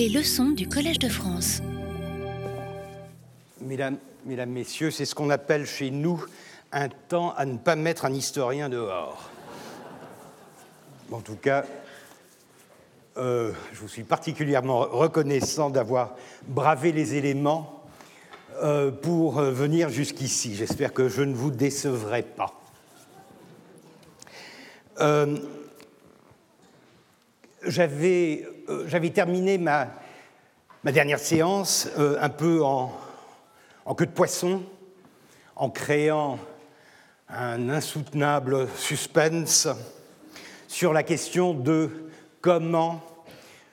Les leçons du Collège de France. Mesdames, Mesdames, Messieurs, c'est ce qu'on appelle chez nous un temps à ne pas mettre un historien dehors. En tout cas, euh, je vous suis particulièrement reconnaissant d'avoir bravé les éléments euh, pour euh, venir jusqu'ici. J'espère que je ne vous décevrai pas. J'avais terminé ma, dernière séance un peu en, queue de poisson, en créant un insoutenable suspense sur la question de comment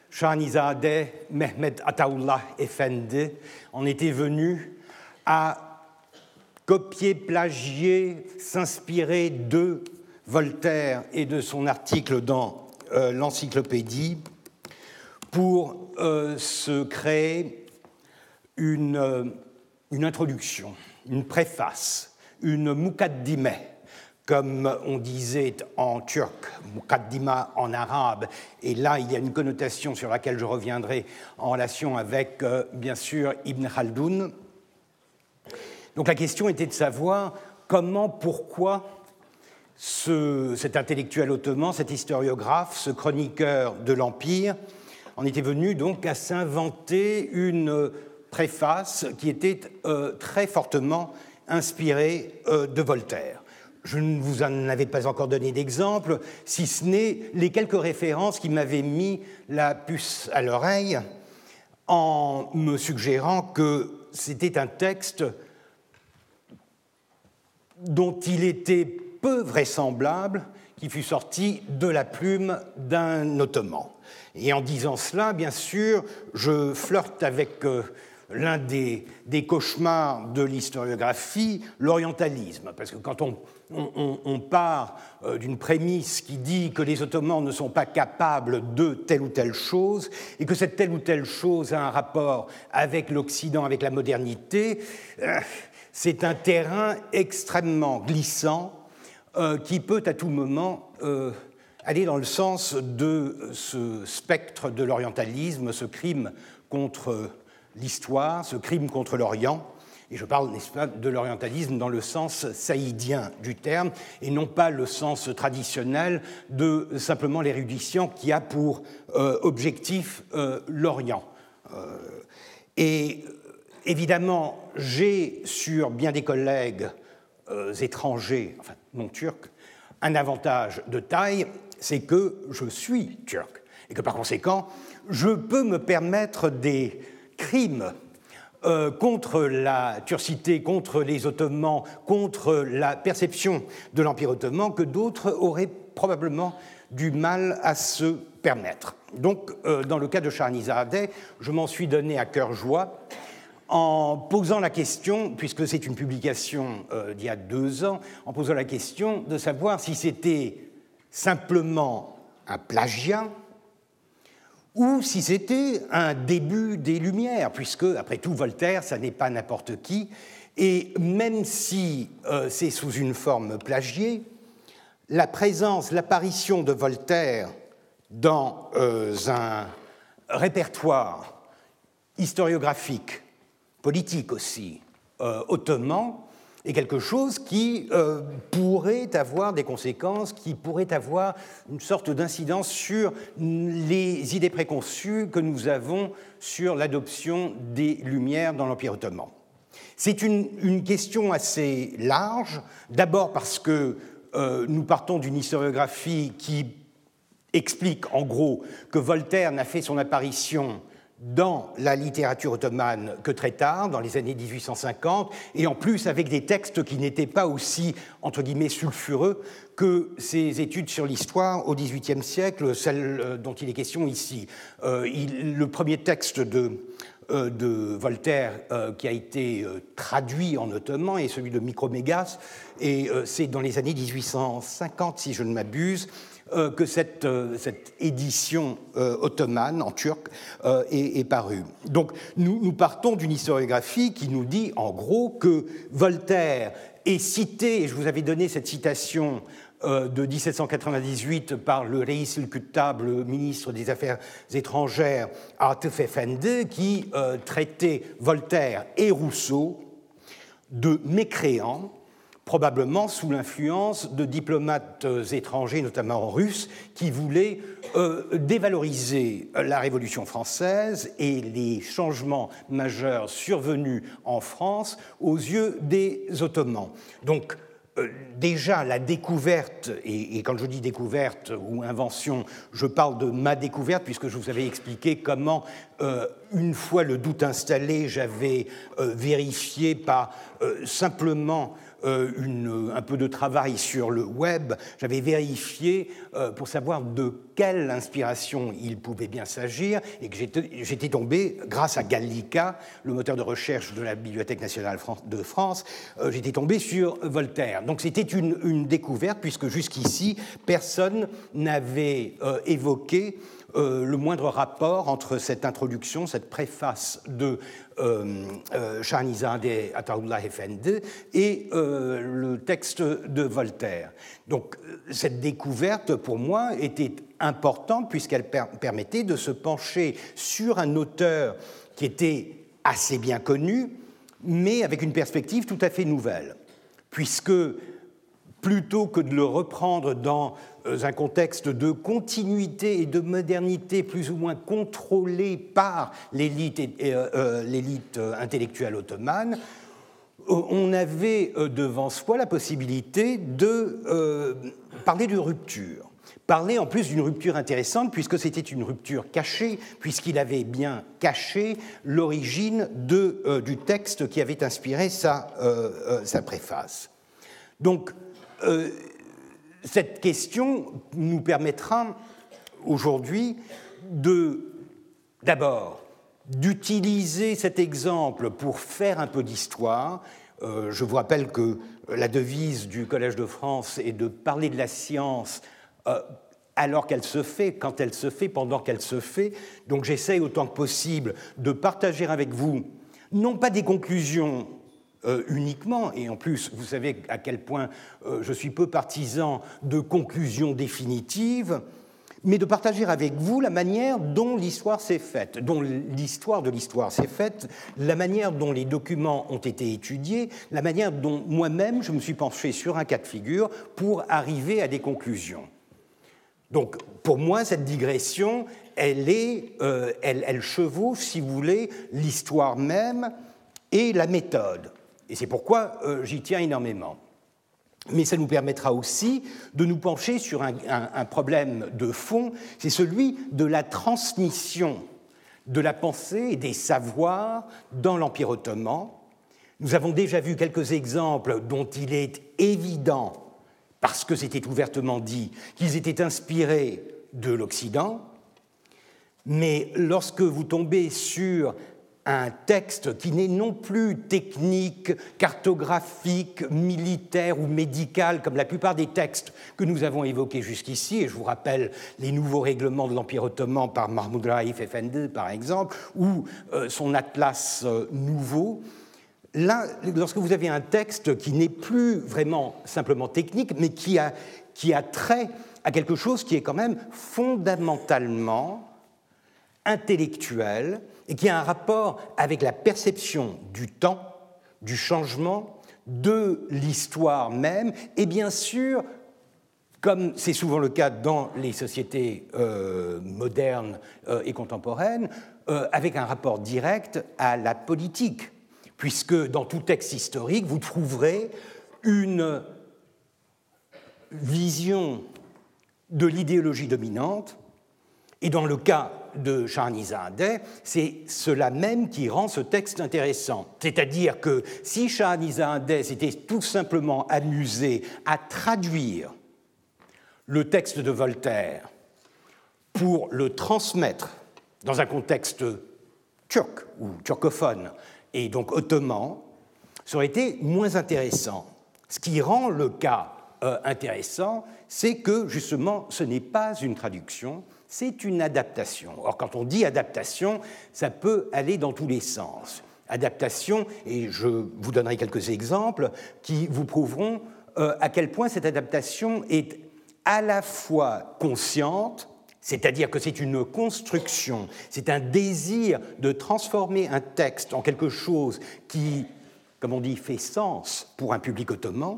Shahanizadeh Mehmet Ataullah Efendi en était venu à copier, plagier, s'inspirer de Voltaire et de son article dans euh, l'encyclopédie pour euh, se créer une, euh, une, introduction, une préface, une mukaddime, comme on disait en turc, mukaddima en arabe, et là il y a une connotation sur laquelle je reviendrai en relation avec, bien sûr, Ibn Khaldoun. Donc la question était de savoir comment, pourquoi ce, cet intellectuel ottoman, cet historiographe, ce chroniqueur de l'Empire, en était venu donc à s'inventer une préface qui était euh, très fortement inspirée euh, de Voltaire. Je ne vous en avais pas encore donné d'exemple, si ce n'est les quelques références qui m'avaient mis la puce à l'oreille en me suggérant que c'était un texte dont il était peu vraisemblable qu'il fût sorti de la plume d'un ottoman. Et en disant cela, bien sûr, je flirte avec euh, l'un des, cauchemars de l'historiographie, l'orientalisme. Parce que quand on, on, part euh, d'une prémisse qui dit que les Ottomans ne sont pas capables de telle ou telle chose, et que cette telle ou telle chose a un rapport avec l'Occident, avec la modernité, euh, c'est un terrain extrêmement glissant euh, qui peut à tout moment aller dans le sens de ce spectre de l'orientalisme, ce crime contre l'histoire, ce crime contre l'Orient. Et je parle, n'est-ce pas, de l'orientalisme dans le sens saïdien du terme, et non pas le sens traditionnel de simplement l'érudition qui a pour euh, objectif euh, l'Orient. Euh, et évidemment, j'ai sur bien des collègues étrangers, enfin non turcs, un avantage de taille, c'est que je suis turc, et que par conséquent, je peux me permettre des crimes euh, contre la turcité, contre les Ottomans, contre la perception de l'Empire ottoman que d'autres auraient probablement du mal à se permettre. Donc, euh, dans le cas de Shahanizadeh, je m'en suis donné à cœur joie en posant la question, puisque c'est une publication euh, d'il y a deux ans, en posant la question de savoir si c'était simplement un plagiat ou si c'était un début des Lumières, puisque, après tout, Voltaire, ça n'est pas n'importe qui, et même si euh, c'est sous une forme plagiée, la présence, l'apparition de Voltaire dans euh, un répertoire historiographique, politique aussi, euh, ottoman, est quelque chose qui euh, pourrait avoir des conséquences, qui pourrait avoir une sorte d'incidence sur les idées préconçues que nous avons sur l'adoption des Lumières dans l'Empire ottoman. C'est une, question assez large, d'abord parce que euh, nous partons d'une historiographie qui explique en gros que Voltaire n'a fait son apparition dans la littérature ottomane que très tard, dans les années 1850, et en plus avec des textes qui n'étaient pas aussi, entre guillemets, sulfureux que ces études sur l'histoire au XVIIIe siècle, celles euh, dont il est question ici. Euh, le premier texte de, euh, de Voltaire qui a été traduit en ottoman est celui de Micromégas, et c'est dans les années 1850, si je ne m'abuse, euh, que cette, euh, cette édition euh, ottomane en turc est, parue. Donc nous, partons d'une historiographie qui nous dit en gros que Voltaire est cité, et je vous avais donné cette citation de 1798 par le Reis le ministre des Affaires étrangères, Artef Effendi, qui traitait Voltaire et Rousseau de mécréants probablement sous l'influence de diplomates euh, étrangers, notamment russes, qui voulaient euh, dévaloriser la Révolution française et les changements majeurs survenus en France aux yeux des Ottomans. Donc, euh, déjà la découverte, et, quand je dis découverte ou invention, je parle de ma découverte, puisque je vous avais expliqué comment, une fois le doute installé, j'avais vérifié par simplement euh, un peu de travail sur le web, j'avais vérifié euh, pour savoir de quelle inspiration il pouvait bien s'agir et que j'étais tombé, grâce à Gallica, le moteur de recherche de la Bibliothèque nationale de France, euh, j'étais tombé sur Voltaire. Donc c'était une, découverte puisque jusqu'ici, personne n'avait évoqué euh, le moindre rapport entre cette introduction, cette préface de euh, euh, Shahnizadeh Ataullah et le texte de Voltaire. Donc cette découverte, pour moi, était importante puisqu'elle permettait de se pencher sur un auteur qui était assez bien connu, mais avec une perspective tout à fait nouvelle, puisque plutôt que de le reprendre dans euh, un contexte de continuité et de modernité plus ou moins contrôlé par l'élite euh, euh, intellectuelle ottomane, on avait devant soi la possibilité de parler de rupture. Parler en plus d'une rupture intéressante, puisque c'était une rupture cachée, puisqu'il avait bien caché l'origine du texte qui avait inspiré sa, sa préface. Donc, cette question nous permettra aujourd'hui de, d'abord, d'utiliser cet exemple pour faire un peu d'histoire. Euh, je vous rappelle que la devise du Collège de France est de parler de la science euh, alors qu'elle se fait, quand elle se fait, pendant qu'elle se fait. Donc j'essaye autant que possible de partager avec vous, non pas des conclusions euh, uniquement, et en plus, vous savez à quel point euh, je suis peu partisan de conclusions définitives, mais de partager avec vous la manière dont l'histoire s'est faite, dont l'histoire de l'histoire s'est faite, la manière dont les documents ont été étudiés, la manière dont moi-même je me suis penché sur un cas de figure pour arriver à des conclusions. Donc, pour moi, cette digression, elle, est, euh, elle, elle chevauche, si vous voulez, l'histoire même et la méthode. Et c'est pourquoi euh, j'y tiens énormément. Mais ça nous permettra aussi de nous pencher sur un, problème de fond, c'est celui de la transmission de la pensée et des savoirs dans l'Empire ottoman. Nous avons déjà vu quelques exemples dont il est évident, parce que c'était ouvertement dit, qu'ils étaient inspirés de l'Occident. Mais lorsque vous tombez sur un texte qui n'est non plus technique, cartographique, militaire ou médical, comme la plupart des textes que nous avons évoqués jusqu'ici, et je vous rappelle les nouveaux règlements de l'Empire ottoman par Mahmoud Raif Effendi, par exemple, ou euh, son atlas euh, nouveau. Là, lorsque vous avez un texte qui n'est plus vraiment simplement technique, mais qui a, qui a trait à quelque chose qui est quand même fondamentalement intellectuel, et qui a un rapport avec la perception du temps, du changement, de l'histoire même, et bien sûr, comme c'est souvent le cas dans les sociétés euh, modernes euh, et contemporaines, euh, avec un rapport direct à la politique, puisque dans tout texte historique, vous trouverez une vision de l'idéologie dominante, et dans le cas de Shahnizadeh, c'est cela même qui rend ce texte intéressant. C'est-à-dire que si Shahnizadeh s'était tout simplement amusé à traduire le texte de Voltaire pour le transmettre dans un contexte turc ou turcophone et donc ottoman, ça aurait été moins intéressant. Ce qui rend le cas euh, intéressant, c'est que justement ce n'est pas une traduction, c'est une adaptation. Or, quand on dit adaptation, ça peut aller dans tous les sens. Adaptation, et je vous donnerai quelques exemples qui vous prouveront à quel point cette adaptation est à la fois consciente, c'est-à-dire que c'est une construction, c'est un désir de transformer un texte en quelque chose qui, comme on dit, fait sens pour un public ottoman,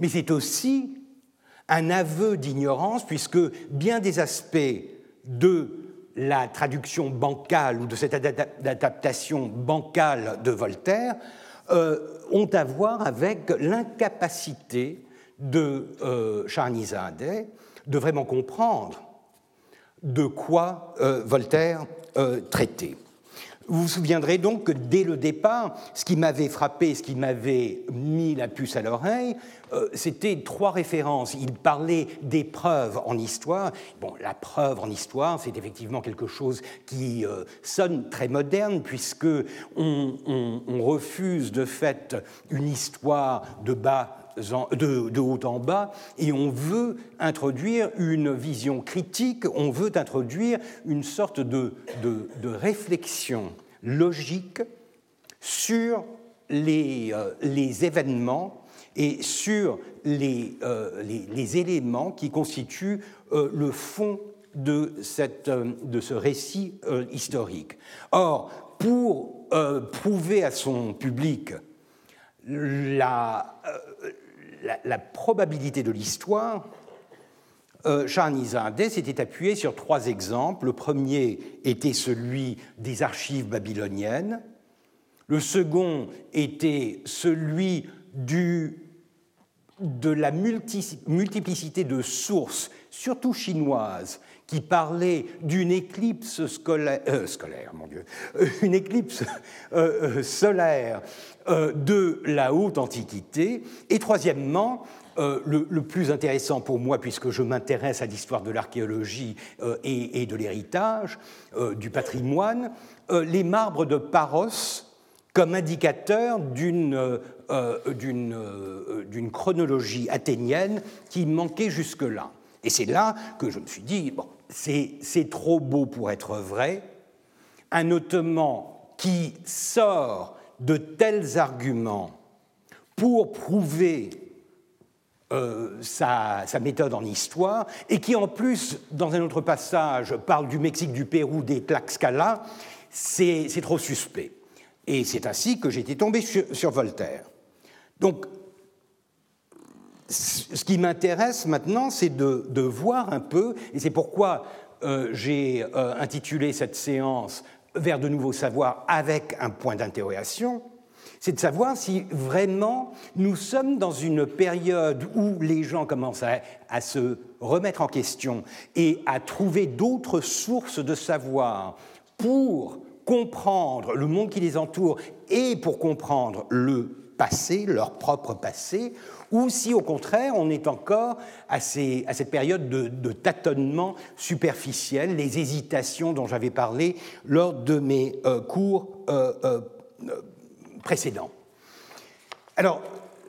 mais c'est aussi un aveu d'ignorance, puisque bien des aspects de la traduction bancale ou de cette adaptation bancale de Voltaire euh, ont à voir avec l'incapacité de euh, de vraiment comprendre de quoi euh, Voltaire euh, traitait. Vous vous souviendrez donc que dès le départ, ce qui m'avait frappé, ce qui m'avait mis la puce à l'oreille, euh, c'était trois références. Il parlait des preuves en histoire. La preuve en histoire, c'est effectivement quelque chose qui sonne très moderne, puisque on, on, refuse de fait une histoire de bas de, haut en bas, et on veut introduire une vision critique, on veut introduire une sorte de, réflexion logique sur les, euh, événements et sur les, euh, éléments qui constituent euh, le fond de, de ce récit historique. Or, pour prouver à son public la, la, probabilité de l'histoire, euh, s'était appuyé sur trois exemples. Le premier était celui des archives babyloniennes. Le second était celui de la multiplicité de sources, surtout chinoises, qui parlaient d'une éclipse scolaire, euh, mon Dieu, une éclipse euh, solaire euh, de la haute antiquité. Et troisièmement, euh, le, plus intéressant pour moi, puisque je m'intéresse à l'histoire de l'archéologie euh, et, de l'héritage, du patrimoine, les marbres de Paros comme indicateur d'une chronologie athénienne qui manquait jusque-là. Et c'est là que je me suis dit, bon, c'est trop beau pour être vrai. Un Ottoman qui sort de tels arguments pour prouver euh, sa, méthode en histoire, et qui en plus, dans un autre passage, parle du Mexique, du Pérou, des Tlaxcala, c'est trop suspect. Et c'est ainsi que j'étais tombé sur, Voltaire. Donc, ce qui m'intéresse maintenant, c'est de, voir un peu, et c'est pourquoi euh, j'ai euh, intitulé cette séance vers de nouveaux savoirs avec un point d'interrogation, c'est de savoir si vraiment nous sommes dans une période où les gens commencent à, se remettre en question et à trouver d'autres sources de savoir pour comprendre le monde qui les entoure et pour comprendre le passé, leur propre passé, ou si au contraire on est encore à, cette période de, tâtonnement superficiel, les hésitations dont j'avais parlé lors de mes euh, cours euh, euh, précédents. Alors,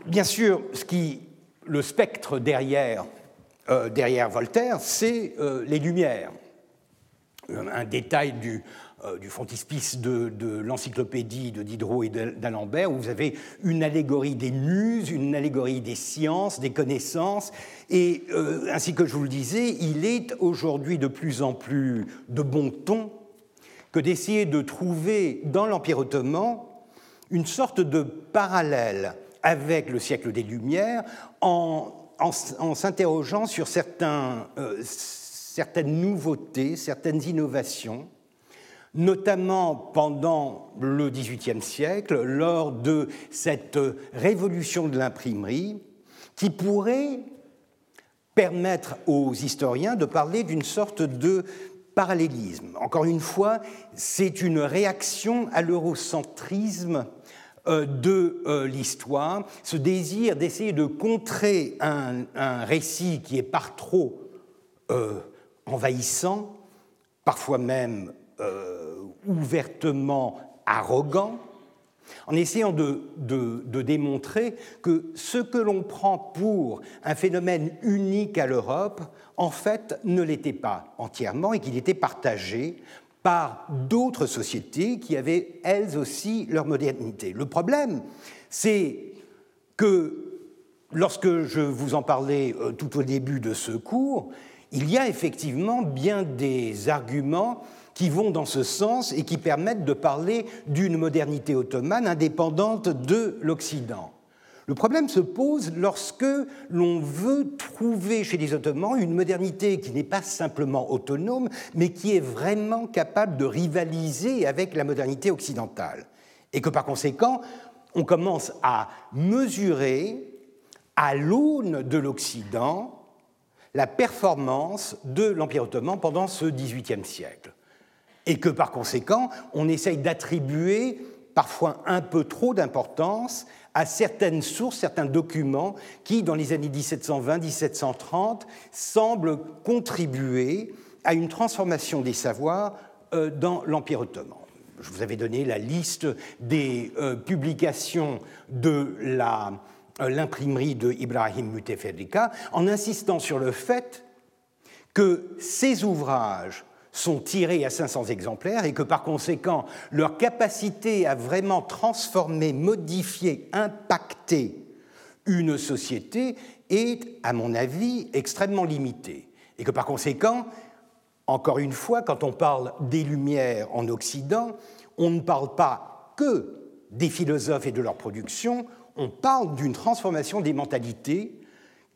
bien sûr, ce qui, le spectre derrière, Voltaire, c'est les Lumières. Un détail du, du frontispice de, l'encyclopédie de Diderot et d'Alembert, où vous avez une allégorie des muses, une allégorie des sciences, des connaissances, et euh, ainsi que je vous le disais, il est aujourd'hui de plus en plus de bon ton que d'essayer de trouver dans l'Empire ottoman une sorte de parallèle avec le siècle des Lumières en, s'interrogeant sur euh, certaines nouveautés, certaines innovations notamment pendant le XVIIIe siècle, lors de cette révolution de l'imprimerie, qui pourrait permettre aux historiens de parler d'une sorte de parallélisme. Encore une fois, c'est une réaction à l'eurocentrisme euh, de euh, l'histoire, ce désir d'essayer de contrer un, récit qui est par trop euh, envahissant, parfois même ouvertement arrogant, en essayant de, démontrer que ce que l'on prend pour un phénomène unique à l'Europe, en fait, ne l'était pas entièrement et qu'il était partagé par d'autres sociétés qui avaient elles aussi leur modernité. Le problème, c'est que lorsque je vous en parlais tout au début de ce cours, il y a effectivement bien des arguments qui vont dans ce sens et qui permettent de parler d'une modernité ottomane indépendante de l'Occident. Le problème se pose lorsque l'on veut trouver chez les Ottomans une modernité qui n'est pas simplement autonome, mais qui est vraiment capable de rivaliser avec la modernité occidentale. Et que par conséquent, on commence à mesurer à l'aune de l'Occident la performance de l'Empire ottoman pendant ce XVIIIe siècle. Et que par conséquent, on essaye d'attribuer parfois un peu trop d'importance à certaines sources, certains documents qui, dans les années 1720-1730, semblent contribuer à une transformation des savoirs euh, dans l'Empire ottoman. Je vous avais donné la liste des euh, publications de euh, l'imprimerie de Ibrahim Muteferdika en insistant sur le fait que ces ouvrages sont tirés à 500 exemplaires et que par conséquent, leur capacité à vraiment transformer, modifier, impacter une société est, à mon avis, extrêmement limitée. Et que par conséquent, encore une fois, quand on parle des Lumières en Occident, on ne parle pas que des philosophes et de leur production, on parle d'une transformation des mentalités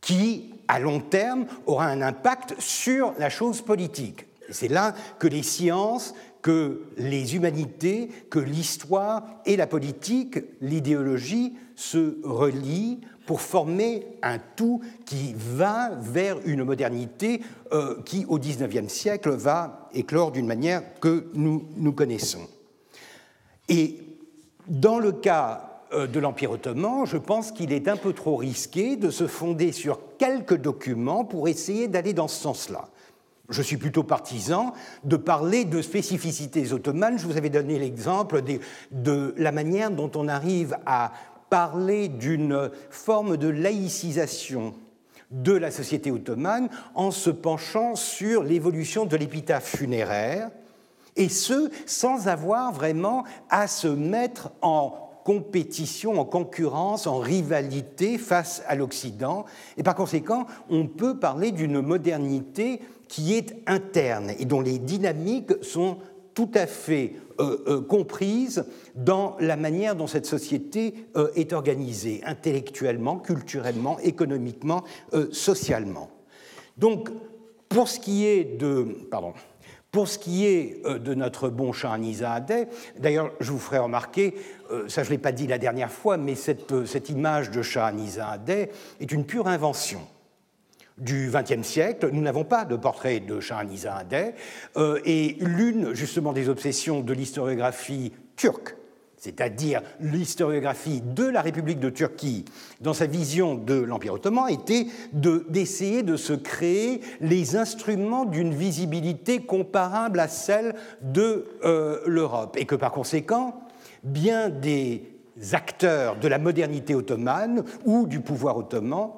qui, à long terme, aura un impact sur la chose politique. C'est là que les sciences, que les humanités, que l'histoire et la politique, l'idéologie se relient pour former un tout qui va vers une modernité euh, qui, au XIXe siècle, va éclore d'une manière que nous, nous connaissons. Et dans le cas euh, de l'Empire ottoman, je pense qu'il est un peu trop risqué de se fonder sur quelques documents pour essayer d'aller dans ce sens-là. Je suis plutôt partisan de parler de spécificités ottomanes. Je vous avais donné l'exemple de la manière dont on arrive à parler d'une forme de laïcisation de la société ottomane en se penchant sur l'évolution de l'épitaphe funéraire, et ce, sans avoir vraiment à se mettre en compétition, en concurrence, en rivalité face à l'Occident. Et par conséquent, on peut parler d'une modernité qui est interne et dont les dynamiques sont tout à fait euh, euh, comprises dans la manière dont cette société euh, est organisée, intellectuellement, culturellement, économiquement, socialement. Donc, pour ce qui est de... Pardon. Pour ce qui est de notre bon Shahanizadeh, d'ailleurs, je vous ferai remarquer, ça je ne l'ai pas dit la dernière fois, mais cette, cette image de Shahanizadeh est une pure invention du XXe siècle. Nous n'avont pas de portrait de. Euh, et l'une, justement, des obsessions de l'historiographie turque, c'est-à-dire l'historiographie de la République de Turquie dans sa vision de l'Empire ottoman, était d'essayer de, se créer les instruments d'une visibilité comparable à celle de euh, l'Europe. Et que par conséquent, bien des acteurs de la modernité ottomane ou du pouvoir ottoman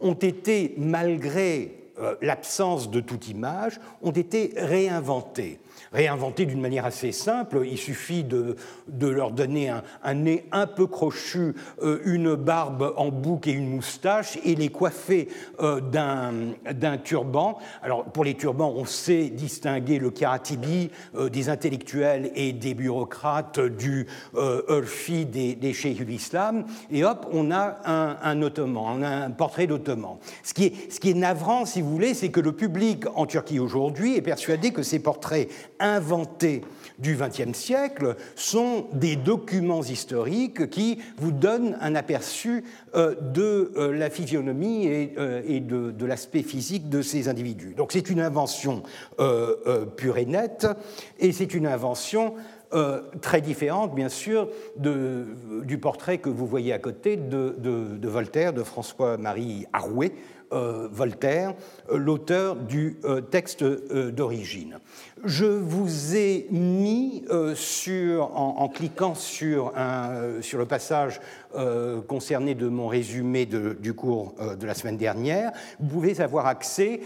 ont été, malgré euh, l'absence de toute image, ont été réinventés réinventer d'une manière assez simple. Il suffit de, leur donner un, nez un peu crochu, euh, une barbe en bouc et une moustache et les coiffer euh, d'un turban. Alors pour les turbans, on sait distinguer le karatibi euh, des intellectuels et des bureaucrates du Urfi des, des de l'islam. Et hop, on a un, un, ottoman, on a un portrait d'ottoman. Ce, qui est, ce qui est navrant, si vous voulez, c'est que le public en Turquie aujourd'hui est persuadé que ces portraits inventés du XXe siècle sont des documents historiques qui vous donnent un aperçu euh, de euh, la physionomie et, euh, de, l'aspect physique de ces individus. Donc c'est une invention pure et nette, et c'est une invention très différente, bien sûr, du portrait que vous voyez à côté de, de Voltaire, de François-Marie Arouet, Voltaire, euh, l'auteur du euh, texte d'origine. Je vous ai mis sur, en, cliquant sur, un, sur, le passage concerné de mon résumé du cours de la semaine dernière, vous pouvez avoir accès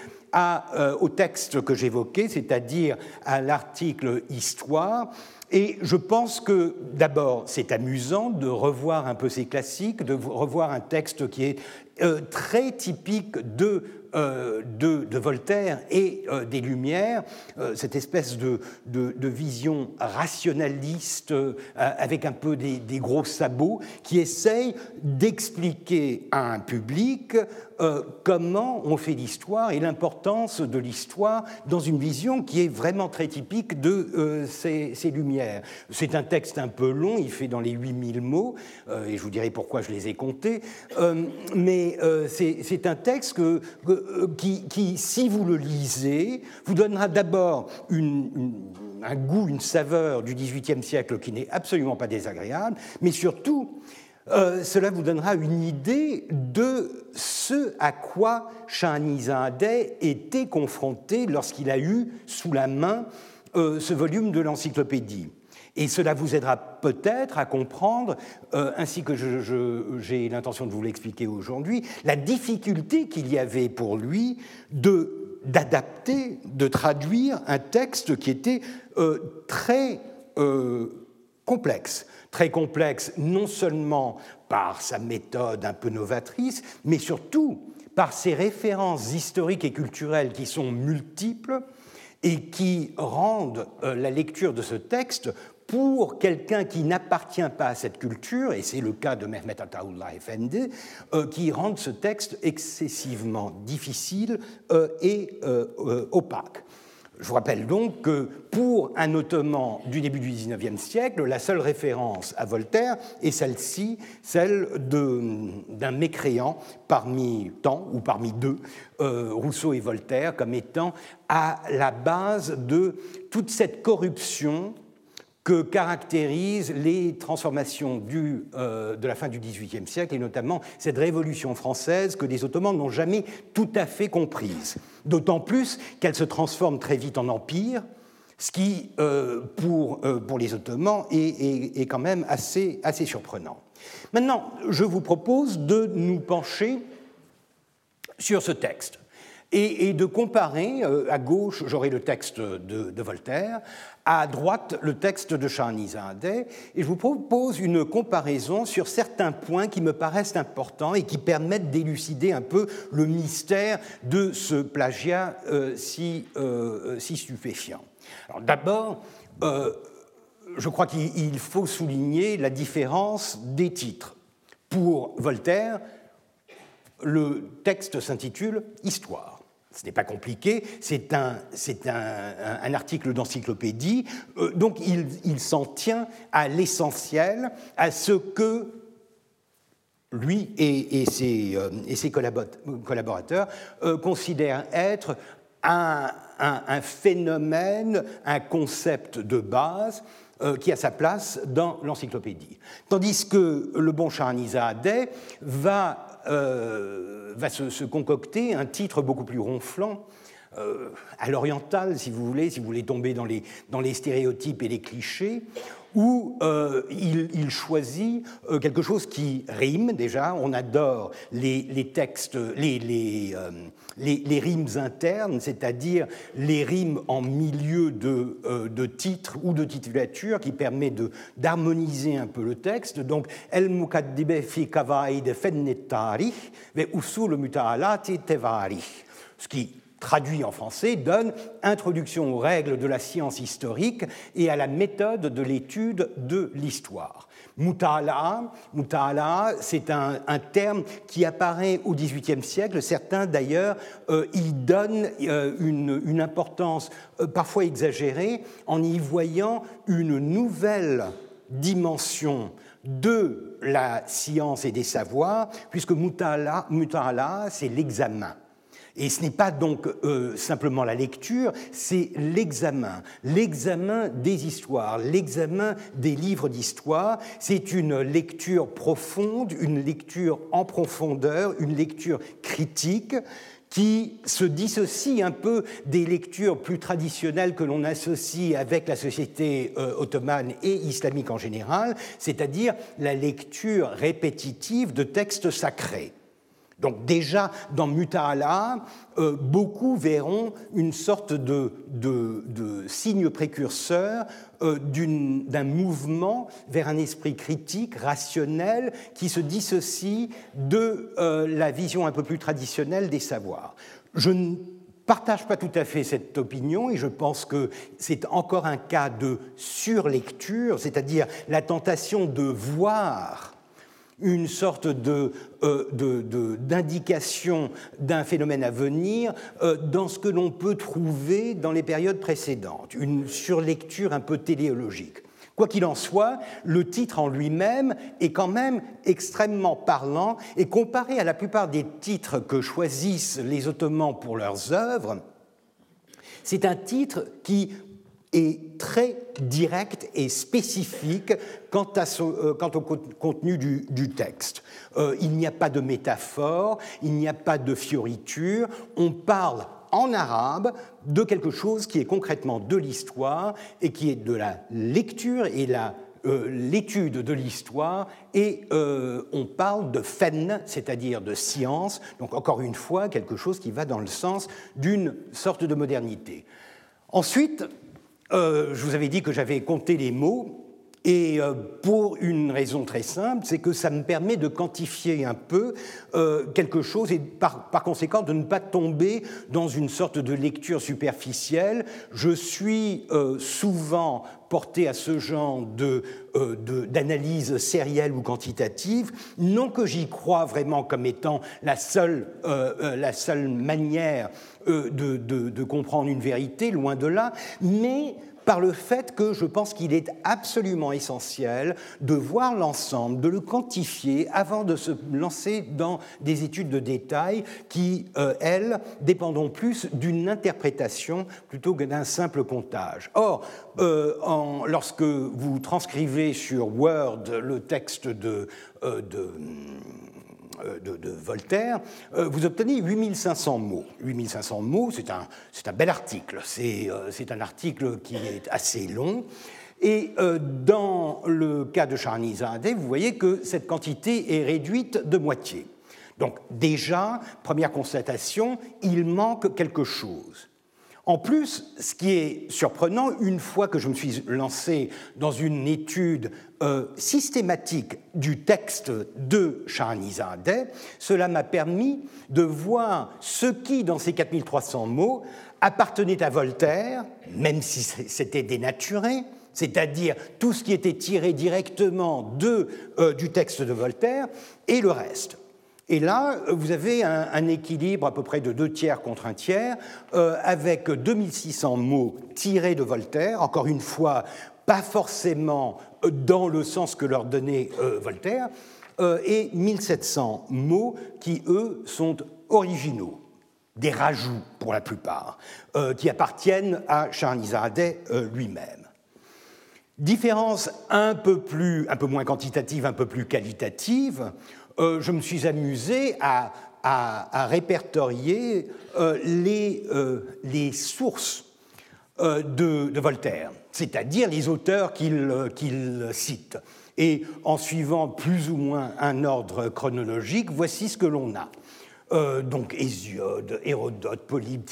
au texte que j'évoquais, c'est-à-dire à, l'article Histoire, Et je pense que d'abord, c'est amusant de revoir un peu ces classiques, de revoir un texte qui est euh, très typique de euh, Voltaire et euh, des Lumières, cette espèce de, vision rationaliste avec un peu des, des, gros sabots qui essaye d'expliquer à un public comment on fait l'histoire et l'importance de l'histoire dans une vision qui est vraiment très typique de ces, ces, Lumières. C'est un texte un peu long, il fait dans les 8000 mots, et je vous dirai pourquoi je les ai comptés, mais c'est un texte euh, qui, si vous le lisez, vous donnera d'abord un goût, une saveur du XVIIIe siècle qui n'est absolument pas désagréable, mais surtout, euh, cela vous donnera une idée de ce à quoi Shahnizadeh était confronté lorsqu'il a eu sous la main euh, ce volume de l'encyclopédie. Et cela vous aidera peut-être à comprendre, euh, ainsi que j'ai l'intention de vous l'expliquer aujourd'hui, la difficulté qu'il y avait pour lui d'adapter, de, traduire un texte qui était très complexe. Très complexe non seulement par sa méthode un peu novatrice, mais surtout par ses références historiques et culturelles qui sont multiples et qui rendent la lecture de ce texte pour quelqu'un qui n'appartient pas à cette culture, et c'est le cas de Mehmet Ataullah Efendi, euh, qui rend ce texte excessivement difficile euh, et euh, opaque. Je vous rappelle donc que pour un Ottoman du début du XIXe siècle, la seule référence à Voltaire est celle-ci, celle, d'un mécréant parmi tant ou parmi deux, Rousseau et Voltaire, comme étant à la base de toute cette corruption que caractérisent les transformations euh, de la fin du XVIIIe siècle, et notamment cette révolution française que les Ottomans n'ont jamais tout à fait comprise. D'autant plus qu'elle se transforme très vite en empire, ce qui, euh, pour, euh, pour les Ottomans, est, quand même assez surprenant. Maintenant, je vous propose de nous pencher sur ce texte et, de comparer, à gauche j'aurai le texte de, Voltaire, à droite le texte de Charnizadeh, et je vous propose une comparaison sur certains points qui me paraissent importants et qui permettent d'élucider un peu le mystère de ce plagiat euh, si, euh, si, stupéfiant. Alors d'abord, euh, je crois qu'il faut souligner la différence des titres. Pour Voltaire, le texte s'intitule Histoire. Ce n'est pas compliqué, c'est un, un, article d'encyclopédie, euh, donc il, s'en tient à l'essentiel, à ce que lui et, ses, euh, et ses, collaborateurs euh, considèrent être un, un, phénomène, un concept de base qui a sa place dans l'encyclopédie. Tandis que le bon Charnizadeh va euh, va se, concocter un titre beaucoup plus ronflant, euh, à l'oriental, si vous voulez, si vous voulez tomber dans les, dans les stéréotypes et les clichés, où euh, il, choisit euh, quelque chose qui rime déjà. On adore les, textes, les, euh, les, les, rimes internes, c'est-à-dire les rimes en milieu de, de titre ou de titulature qui permet d'harmoniser un peu le texte. Donc, El mukaddibe fi ve usul mutaalati. Ce qui traduit en français, donne Introduction aux règles de la science historique et à la méthode de l'étude de l'histoire. Mutala, c'est un, terme qui apparaît au XVIIIe siècle. Certains, d'ailleurs, euh, y donnent euh, une, importance euh, parfois exagérée en y voyant une nouvelle dimension de la science et des savoirs, puisque mutala c'est l'examen. Et ce n'est pas donc euh, simplement la lecture, c'est l'examen, l'examen des histoires, l'examen des livres d'histoire. C'est une lecture profonde, une lecture en profondeur, une lecture critique qui se dissocie un peu des lectures plus traditionnelles que l'on associe avec la société euh, ottomane et islamique en général, c'est-à-dire la lecture répétitive de textes sacrés Donc déjà, dans Mutala, euh, beaucoup verront une sorte de, signe précurseur euh, d'un mouvement vers un esprit critique, rationnel, qui se dissocie de euh, la vision un peu plus traditionnelle des savoirs. Je ne partage pas tout à fait cette opinion et je pense que c'est encore un cas de surlecture, c'est-à-dire la tentation de voir une sorte euh, d'indication d'un phénomène à venir euh, dans ce que l'on peut trouver dans les périodes précédentes, une surlecture un peu téléologique. Quoi qu'il en soit, le titre en lui-même est quand même extrêmement parlant et comparé à la plupart des titres que choisissent les Ottomans pour leurs œuvres, c'est un titre qui est très direct et spécifique quant, euh, au contenu du, texte. Euh, il n'y a pas de métaphore, il n'y a pas de fioriture, on parle en arabe de quelque chose qui est concrètement de l'histoire et qui est de la lecture et euh, l'étude de l'histoire et on parle de fen, c'est-à-dire de science, donc encore une fois quelque chose qui va dans le sens d'une sorte de modernité. Ensuite, euh, je vous avais dit que j'avais compté les mots, et euh, pour une raison très simple, c'est que ça me permet de quantifier un peu euh, quelque chose et par, conséquent de ne pas tomber dans une sorte de lecture superficielle. Je suis souvent porté à ce genre d'analyse sérielle ou quantitative, non que j'y crois vraiment comme étant la seule, la seule manière euh, de, comprendre une vérité, loin de là, mais par le fait que je pense qu'il est absolument essentiel de voir l'ensemble, de le quantifier avant de se lancer dans des études de détail qui, euh, elles, dépendent plus d'une interprétation plutôt que d'un simple comptage. Or, euh, lorsque vous transcrivez sur Word le texte de, de euh, de, Voltaire, euh, vous obtenez 8500 mots. 8500 mots, c'est un, un, bel article. Euh, c'est un article qui est assez long. Et dans le cas de Charnizadeh, vous voyez que cette quantité est réduite de moitié. Donc déjà, première constatation, il manque quelque chose. En plus, ce qui est surprenant, une fois que je me suis lancé dans une étude euh, systématique du texte de Shahanizadeh, cela m'a permis de voir ce qui, dans ces 4300 mots, appartenait à Voltaire, même si c'était dénaturé, c'est-à-dire tout ce qui était tiré directement euh, du texte de Voltaire, et le reste. Et là, vous avez un, équilibre à peu près de deux tiers contre un tiers, euh, avec 2600 mots tirés de Voltaire, encore une fois, pas forcément dans le sens que leur donnait euh, Voltaire, euh, et 1700 mots qui, eux, sont originaux, des rajouts pour la plupart, qui appartiennent à Charnizadeh lui-même. Différence un peu, plus, un peu moins quantitative, un peu plus qualitative, euh, je me suis amusé à, répertorier euh, euh, les, sources de, Voltaire, c'est-à-dire les auteurs qu'il cite. Et en suivant plus ou moins un ordre chronologique, voici ce que l'on a. donc Hésiode, Hérodote, Polybe,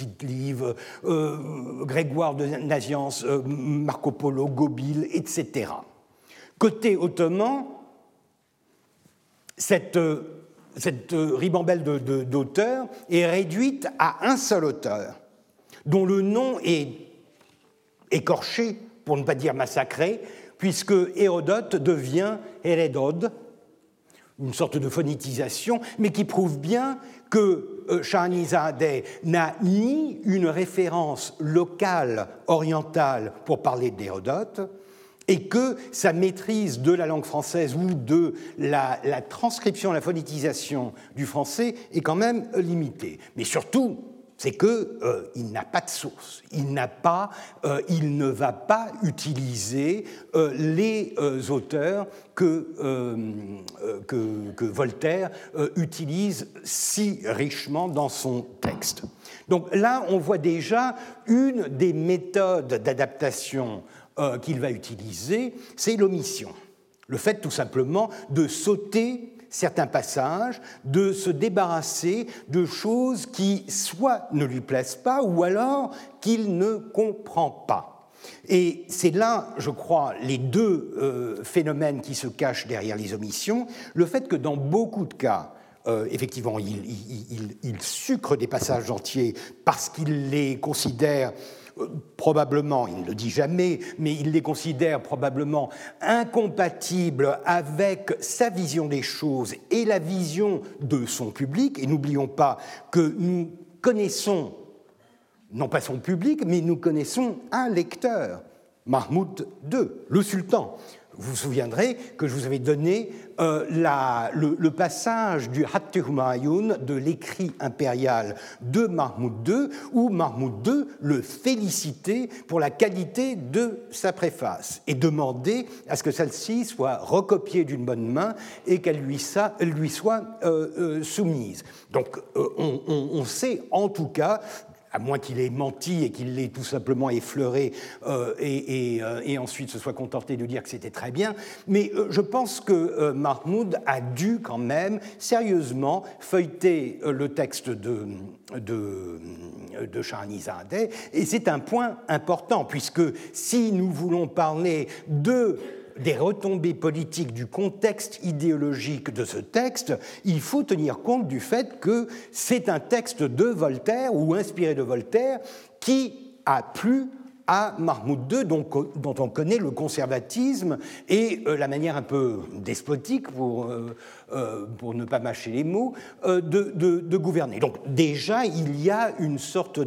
Grégoire de Naziance, Marco Polo, Gobile, etc. Côté ottoman, cette, cette ribambelle d'auteurs est réduite à un seul auteur, dont le nom est écorché, pour ne pas dire massacré, puisque Hérodote devient Hérédode, une sorte de phonétisation, mais qui prouve bien que euh, Shahanizadeh n'a ni une référence locale orientale pour parler d'Hérodote, et que sa maîtrise de la langue française ou de la, transcription, la phonétisation du français est quand même limitée. Mais surtout, c'est qu'il euh, n'a pas de source, il, pas, euh, il ne va pas utiliser euh, les auteurs que, que, que Voltaire utilise si richement dans son texte. Donc là, on voit déjà une des méthodes d'adaptation euh, qu'il va utiliser, c'est l'omission. Le fait tout simplement de sauter certains passages, de se débarrasser de choses qui soit ne lui plaisent pas, ou alors qu'il ne comprend pas. Et c'est là, je crois, les deux euh, phénomènes qui se cachent derrière les omissions. Le fait que dans beaucoup de cas, euh, effectivement, il, sucre des passages entiers parce qu'il les considère probablement, il ne le dit jamais, mais il les considère probablement incompatibles avec sa vision des choses et la vision de son public. Et n'oublions pas que nous connaissons, non pas son public, mais nous connaissons un lecteur, Mahmoud II, le sultan, vous vous souviendrez que je vous avais donné euh, le, passage du Hatt Humayun, de l'écrit impérial de Mahmoud II, où Mahmoud II le félicitait pour la qualité de sa préface et demandait à ce que celle-ci soit recopiée d'une bonne main et qu'elle lui, soit euh, euh, soumise. Donc on, sait en tout cas à moins qu'il ait menti et qu'il l'ait tout simplement effleuré euh, euh, et, ensuite se soit contenté de dire que c'était très bien. Mais euh, je pense que Mahmoud a dû quand même sérieusement feuilleter le texte de, de, de Shahanizadeh et c'est un point important puisque si nous voulons parler de des retombées politiques du contexte idéologique de ce texte, il faut tenir compte du fait que c'est un texte de Voltaire ou inspiré de Voltaire qui a plu à Mahmoud II, dont, on connaît le conservatisme et euh, la manière un peu despotique, pour, euh, euh, ne pas mâcher les mots, de, gouverner. Donc déjà, il y a une sorte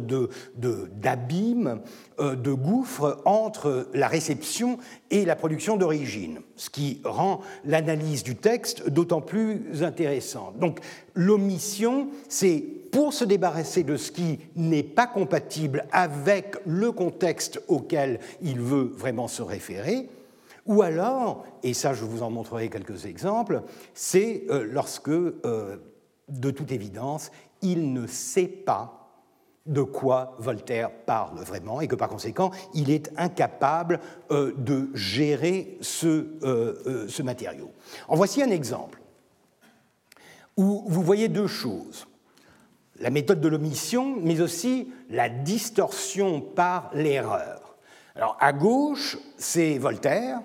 d'abîme, de gouffre entre la réception et la production d'origine, ce qui rend l'analyse du texte d'autant plus intéressante. Donc l'omission, c'est pour se débarrasser de ce qui n'est pas compatible avec le contexte auquel il veut vraiment se référer, ou alors, et ça je vous en montrerai quelques exemples, c'est euh, lorsque, euh, de toute évidence, il ne sait pas de quoi Voltaire parle vraiment et que par conséquent, il est incapable euh, de gérer ce, ce matériau. En voici un exemple où vous voyez deux choses la méthode de l'omission, mais aussi la distorsion par l'erreur. Alors à gauche, c'est Voltaire,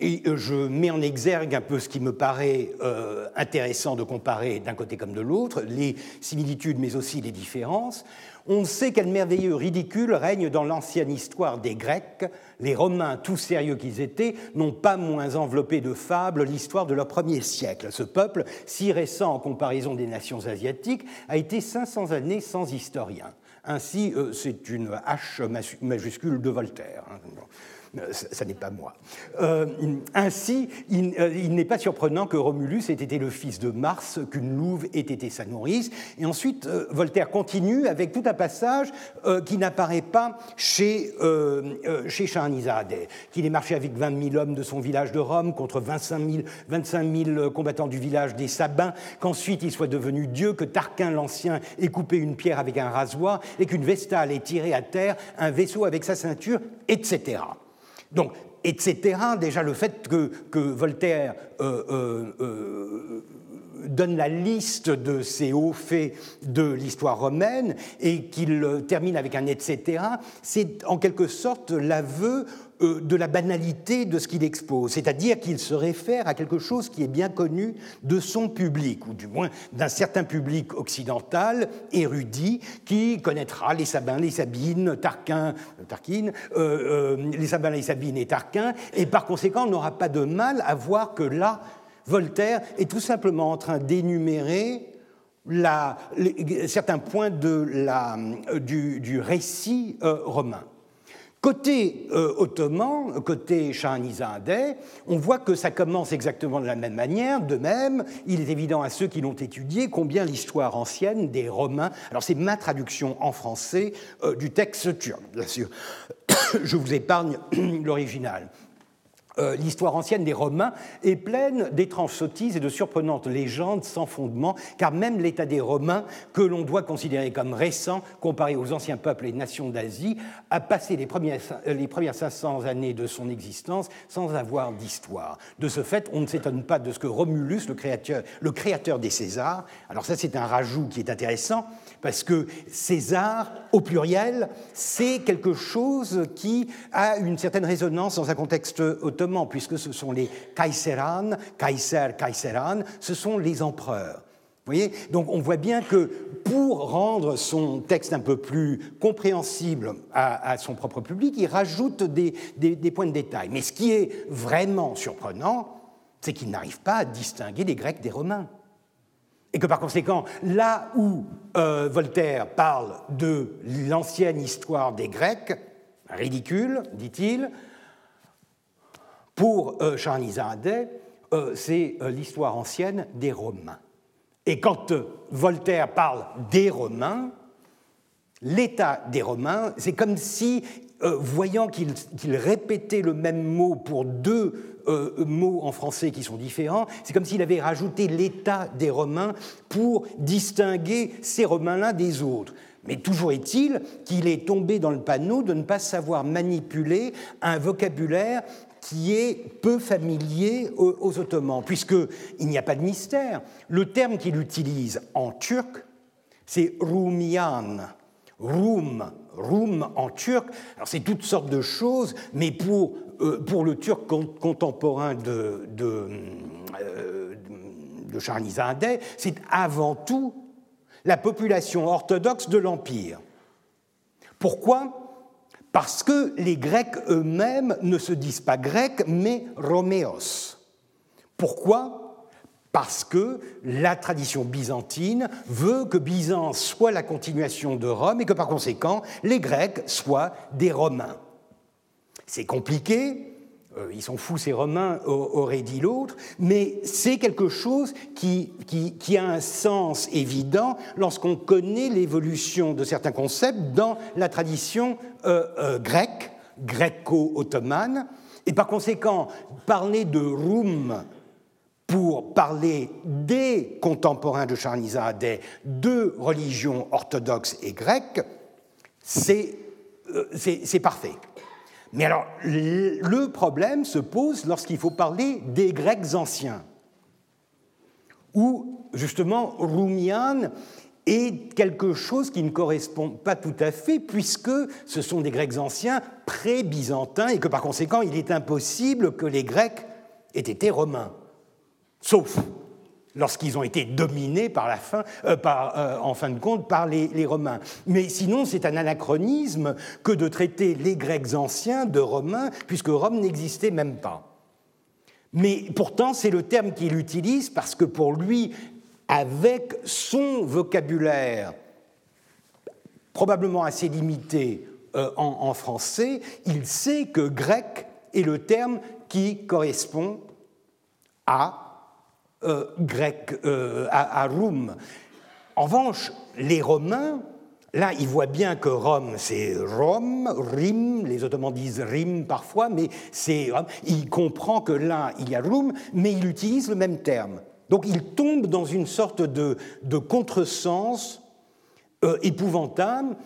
et je mets en exergue un peu ce qui me paraît euh, intéressant de comparer d'un côté comme de l'autre, les similitudes mais aussi les différences. On sait quel merveilleux ridicule règne dans l'ancienne histoire des Grecs. Les Romains, tout sérieux qu'ils étaient, n'ont pas moins enveloppé de fables l'histoire de leur premier siècle. Ce peuple, si récent en comparaison des nations asiatiques, a été 500 années sans historien. Ainsi, euh, c'est une H majuscule de Voltaire. Hein. Ça n'est pas moi. Euh, ainsi, euh, il, n'est pas surprenant que Romulus ait été le fils de Mars, qu'une louve ait été sa nourrice. Et ensuite, euh, Voltaire continue avec tout un passage qui n'apparaît pas chez, chez qu'il ait marché avec 20 000 hommes de son village de Rome contre 25 000, 25 000 combattants du village des Sabins, qu'ensuite il soit devenu Dieu, que Tarquin l'Ancien ait coupé une pierre avec un rasoir et qu'une Vestale ait tiré à terre un vaisseau avec sa ceinture, etc. Donc, etc., déjà le fait que, Voltaire euh, euh, euh, donne la liste de ces hauts faits de l'histoire romaine et qu'il termine avec un etc., c'est en quelque sorte l'aveu de la banalité de ce qu'il expose, c'est-à-dire qu'il se réfère à quelque chose qui est bien connu de son public, ou du moins d'un certain public occidental, érudit, qui connaîtra les Sabins, les Sabines, Tarquin, euh, euh, les Sabins, les Sabines et Tarquin, et par conséquent n'aura pas de mal à voir que là, Voltaire est tout simplement en train d'énumérer certains points du, récit romain. Côté euh, ottoman, côté Shahanizadeh, on voit que ça commence exactement de la même manière. De même, il est évident à ceux qui l'ont étudié combien l'histoire ancienne des Romains. Alors, c'est ma traduction en français euh, du texte turc, bien sûr. Je vous épargne l'original. Euh, l'histoire ancienne des Romains est pleine d'étranges sottises et de surprenantes légendes sans fondement, car même l'état des Romains, que l'on doit considérer comme récent comparé aux anciens peuples et nations d'Asie, a passé les premières, euh, les premières 500 années de son existence sans avoir d'histoire. De ce fait, on ne s'étonne pas de ce que Romulus, le créateur, le créateur des Césars, alors ça c'est un rajout qui est intéressant, parce que César, au pluriel, c'est quelque chose qui a une certaine résonance dans un contexte ottoman, puisque ce sont les Kaiseran, Kaiser, Kaiseran, ce sont les empereurs. Vous voyez? Donc on voit bien que pour rendre son texte un peu plus compréhensible à, son propre public, il rajoute des, des, points de détail. Mais ce qui est vraiment surprenant, c'est qu'il n'arrive pas à distinguer les Grecs des Romains et que par conséquent, là où euh, Voltaire parle de l'ancienne histoire des Grecs, ridicule, dit-il, pour euh, euh c'est euh, l'histoire ancienne des Romains. Et quand Voltaire parle des Romains, l'état des Romains, c'est comme si, voyant qu'il répétait le même mot pour deux euh, mots en français qui sont différents. C'est comme s'il avait rajouté l'état des Romains pour distinguer ces Romains-là des autres. Mais toujours est-il qu'il est tombé dans le panneau de ne pas savoir manipuler un vocabulaire qui est peu familier aux, aux Ottomans, puisqu'il n'y a pas de mystère. Le terme qu'il utilise en turc, c'est Rumian. Rum, Rum en turc, alors c'est toutes sortes de choses, mais pour euh, pour le turc contemporain de, de, euh, c'est avant tout la population orthodoxe de l'Empire. Pourquoi? Parce que les Grecs eux-mêmes ne se disent pas grecs, mais roméos. Pourquoi? Parce que la tradition byzantine veut que Byzance soit la continuation de Rome et que par conséquent les Grecs soient des Romains. C'est compliqué, euh, ils sont fous ces Romains, aurait dit l'autre, mais c'est quelque chose qui, a un sens évident lorsqu'on connaît l'évolution de certains concepts dans la tradition euh, euh, grecque, gréco-ottomane, et par conséquent, parler de Roum pour parler des contemporains de Charnizadeh, de religions orthodoxes et grecques, c'est parfait. Mais alors, le problème se pose lorsqu'il faut parler des Grecs anciens, où justement Roumian est quelque chose qui ne correspond pas tout à fait, puisque ce sont des Grecs anciens pré-byzantins, et que par conséquent, il est impossible que les Grecs aient été romains. Sauf lorsqu'ils ont été dominés par euh, euh, en fin de compte par les, Romains. Mais sinon, c'est un anachronisme que de traiter les Grecs anciens de Romains, puisque Rome n'existait même pas. Mais pourtant, c'est le terme qu'il utilise parce que pour lui, avec son vocabulaire probablement assez limité euh, en français, il sait que grec est le terme qui correspond à euh, grec, euh, à, Rome. En revanche, les Romains, là, ils voient bien que Rome, c'est Rome, Rim, les Ottomans disent Rim parfois, mais c'est Il comprend que là, il y a Rome, mais il utilise le même terme. Donc il tombe dans une sorte de, contresens euh, épouvantable,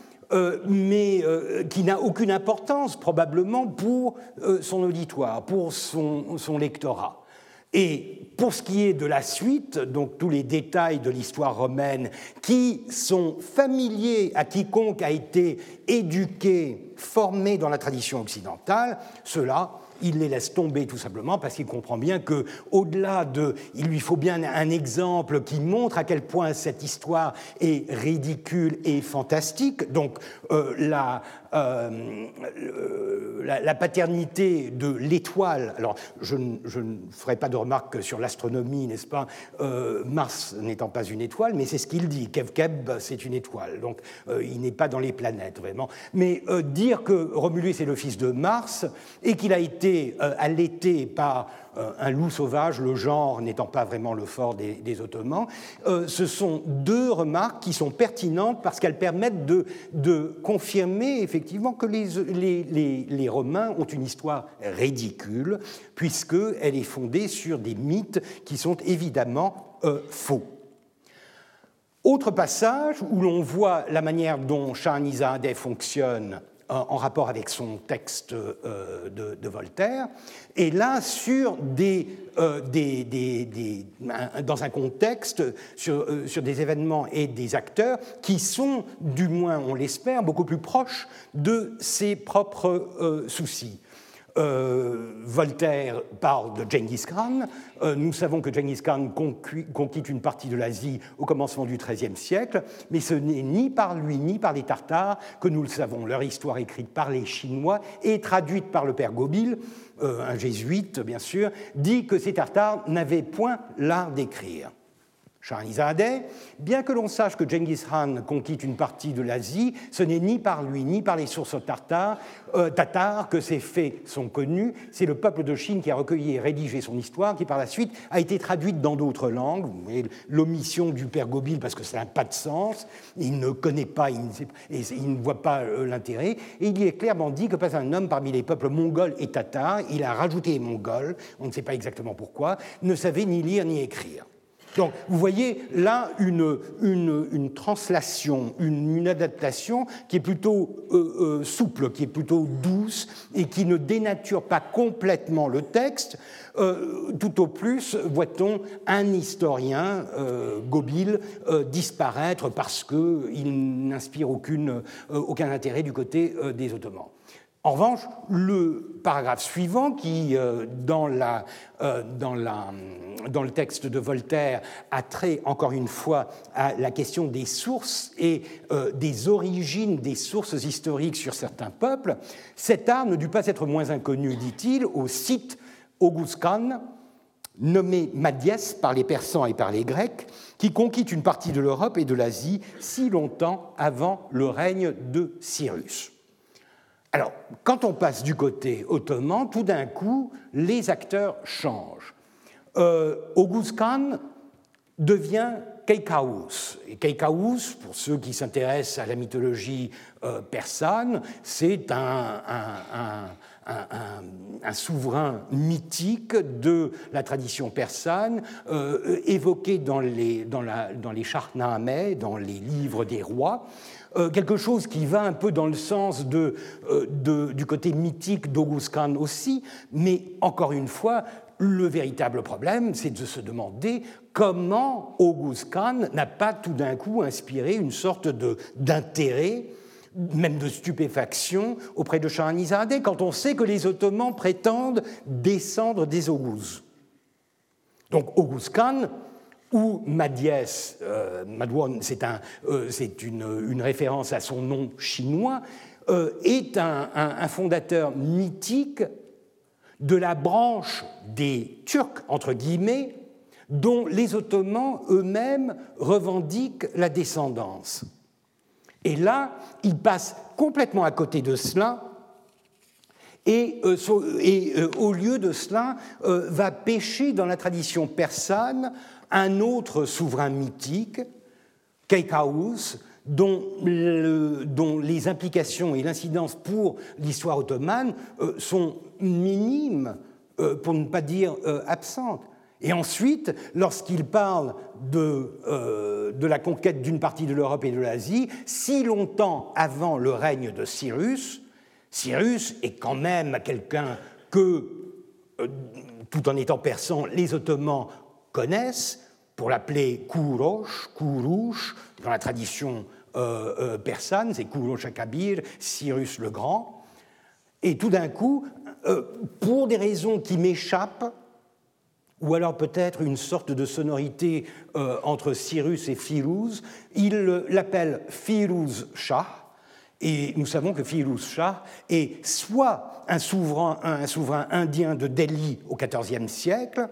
mais qui n'a aucune importance probablement pour son auditoire, pour son lectorat. Et pour ce qui est de la suite, donc tous les détails de l'histoire romaine qui sont familiers à quiconque a été éduqué, formé dans la tradition occidentale, cela il les laisse tomber tout simplement parce qu'il comprend bien que, au-delà de, il lui faut bien un exemple qui montre à quel point cette histoire est ridicule et fantastique. Donc euh, la, euh, la, paternité de l'étoile. Alors, je, ne ferai pas de remarques sur l'astronomie, n'est-ce pas? Euh, Mars n'étant pas une étoile, mais c'est ce qu'il dit. Kevkeb, c'est une étoile. Donc, il n'est pas dans les planètes, vraiment. Mais dire que Romulus est le fils de Mars et qu'il a été euh, allaité par euh, un loup sauvage, le genre n'étant pas vraiment le fort des, Ottomans. Euh, ce sont deux remarques qui sont pertinentes parce qu'elles permettent de, confirmer effectivement que les, Romains ont une histoire ridicule, puisqu'elle est fondée sur des mythes qui sont évidemment faux. Autre passage où l'on voit la manière dont Shahrazad fonctionne en rapport avec son texte euh, de, Voltaire, et là sur des, euh, dans un contexte, sur, euh, sur, des événements et des acteurs qui sont, du moins on l'espère, beaucoup plus proches de ses propres soucis. Euh, Voltaire parle de Genghis Khan. Euh, nous savons que Genghis Khan conquiert une partie de l'Asie au commencement du XIIIe siècle, mais ce n'est ni par lui ni par les Tartares que nous le savons. Leur histoire écrite par les Chinois et traduite par le père Gobil, euh, un jésuite bien sûr, dit que ces Tartares n'avaient point l'art d'écrire. Shahrizadeh, bien que l'on sache que Genghis Khan conquiert une partie de l'Asie, ce n'est ni par lui ni par les sources tartares, euh, tatars que ces faits sont connus. C'est le peuple de Chine qui a recueilli et rédigé son histoire, qui par la suite a été traduite dans d'autres langues. Vous voyez l'omission du père Gobil parce que ça n'a pas de sens. Il ne connaît pas, il ne, et il ne voit pas euh, l'intérêt. Et il est clairement dit que pas un homme parmi les peuples mongols et tatars, il a rajouté les mongols, on ne sait pas exactement pourquoi, ne savait ni lire ni écrire. Donc, vous voyez là une, translation, une, adaptation qui est plutôt euh, euh, souple, qui est plutôt douce et qui ne dénature pas complètement le texte. Euh, tout au plus, voit-on un historien, Gobil, disparaître parce qu'il n'inspire aucun intérêt du côté des Ottomans. En revanche, le paragraphe suivant, qui, euh, dans, euh, dans, le texte de Voltaire, a trait encore une fois à la question des sources et euh, des origines des sources historiques sur certains peuples, cet art ne dut pas être moins inconnu, dit-il, au site Auguscan, nommé Madiès par les Persans et par les Grecs, qui conquit une partie de l'Europe et de l'Asie si longtemps avant le règne de Cyrus. Alors, quand on passe du côté ottoman, tout d'un coup, les acteurs changent. Euh, Khan devient Keikaous. Et pour ceux qui s'intéressent à la mythologie euh, persane, c'est un, souverain mythique de la tradition persane, euh, évoqué dans les, dans les dans les livres des rois. Euh, quelque chose qui va un peu dans le sens euh, de, du côté mythique d'August Khan aussi, mais encore une fois, le véritable problème, c'est de se demander comment August Khan n'a pas tout d'un coup inspiré une sorte d'intérêt même de stupéfaction auprès de Shahanizadeh, quand on sait que les Ottomans prétendent descendre des Oghuz. Donc August Khan, ou Madiès, euh, c'est euh, une, référence à son nom chinois, euh, est un, fondateur mythique de la branche des Turcs, entre guillemets, dont les Ottomans eux-mêmes revendiquent la descendance. Et là, il passe complètement à côté de cela et, au lieu de cela va pêcher dans la tradition persane un autre souverain mythique, Keikaous, dont, dont, les implications et l'incidence pour l'histoire ottomane euh, sont minimes, euh, pour ne pas dire euh, absentes. Et ensuite, lorsqu'il parle de, de, la conquête d'une partie de l'Europe et de l'Asie, si longtemps avant le règne de Cyrus, Cyrus est quand même quelqu'un que, tout en étant persan, les Ottomans connaissent, pour l'appeler Kourosh, Kourouche, dans la tradition euh, euh, persane, c'est Kourosh Akabir, Cyrus le Grand. Et tout d'un coup, euh, pour des raisons qui m'échappent, ou alors peut-être une sorte de sonorité entre Cyrus et Firouz, il l'appelle Firouz Shah, et nous savons que Firouz Shah est soit un souverain, un souverain indien de Delhi au XIVe siècle,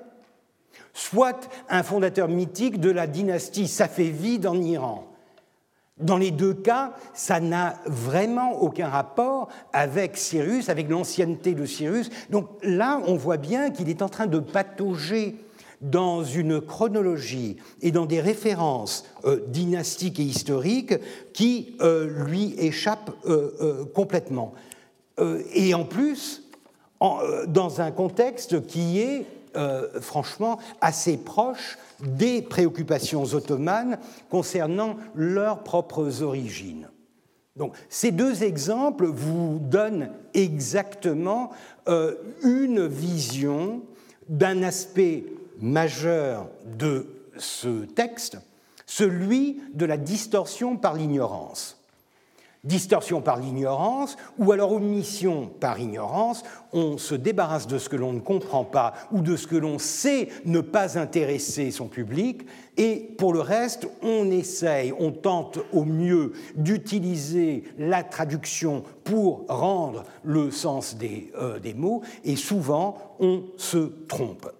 soit un fondateur mythique de la dynastie safévide en Iran. Dans les deux cas, ça n'a vraiment aucun rapport avec Cyrus, avec l'ancienneté de Cyrus. Donc là, on voit bien qu'il est en train de patauger dans une chronologie et dans des références euh, dynastiques et historiques qui euh, lui échappent euh, complètement. et en plus, dans un contexte qui est franchement assez proche des préoccupations ottomanes concernant leurs propres origines. Donc, ces deux exemples vous donnent exactement une vision d'un aspect majeur de ce texte, celui de la distorsion par l'ignorance. Distorsion par l'ignorance ou alors omission par ignorance, on se débarrasse de ce que l'on ne comprend pas ou de ce que l'on sait ne pas intéresser son public et pour le reste, on essaye, on tente au mieux d'utiliser la traduction pour rendre le sens des, euh, des mots et souvent on se trompe.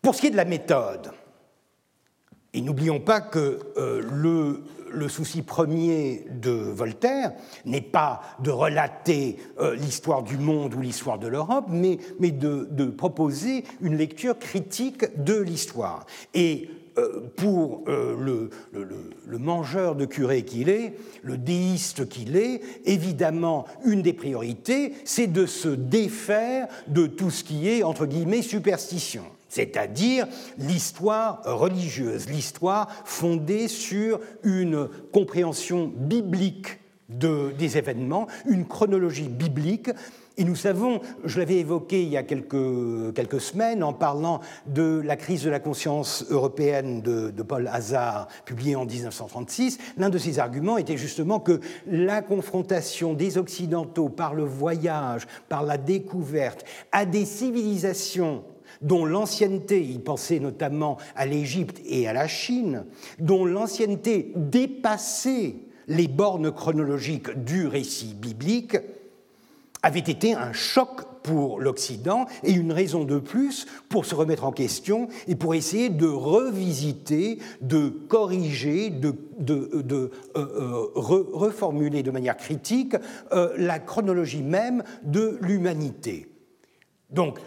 Pour ce qui est de la méthode, et n'oublions pas que euh, le, souci premier de Voltaire n'est pas de relater euh, l'histoire du monde ou l'histoire de l'Europe, mais, de, proposer une lecture critique de l'histoire. Et euh, pour le, le, mangeur de curé qu'il est, le déiste qu'il est, évidemment, une des priorités, c'est de se défaire de tout ce qui est, entre guillemets, superstition c'est-à-dire l'histoire religieuse, l'histoire fondée sur une compréhension biblique des événements, une chronologie biblique. Et nous savons, je l'avais évoqué il y a quelques, semaines en parlant de la crise de la conscience européenne de, de Paul Hazard, publié en 1936, l'un de ses arguments était justement que la confrontation des Occidentaux par le voyage, par la découverte, à des civilisations dont l'ancienneté, il pensait notamment à l'Égypte et à la Chine, dont l'ancienneté dépassait les bornes chronologiques du récit biblique, avait été un choc pour l'Occident et une raison de plus pour se remettre en question et pour essayer de revisiter, de corriger, de, euh, euh, reformuler de manière critique euh, la chronologie même de l'humanité. Donc,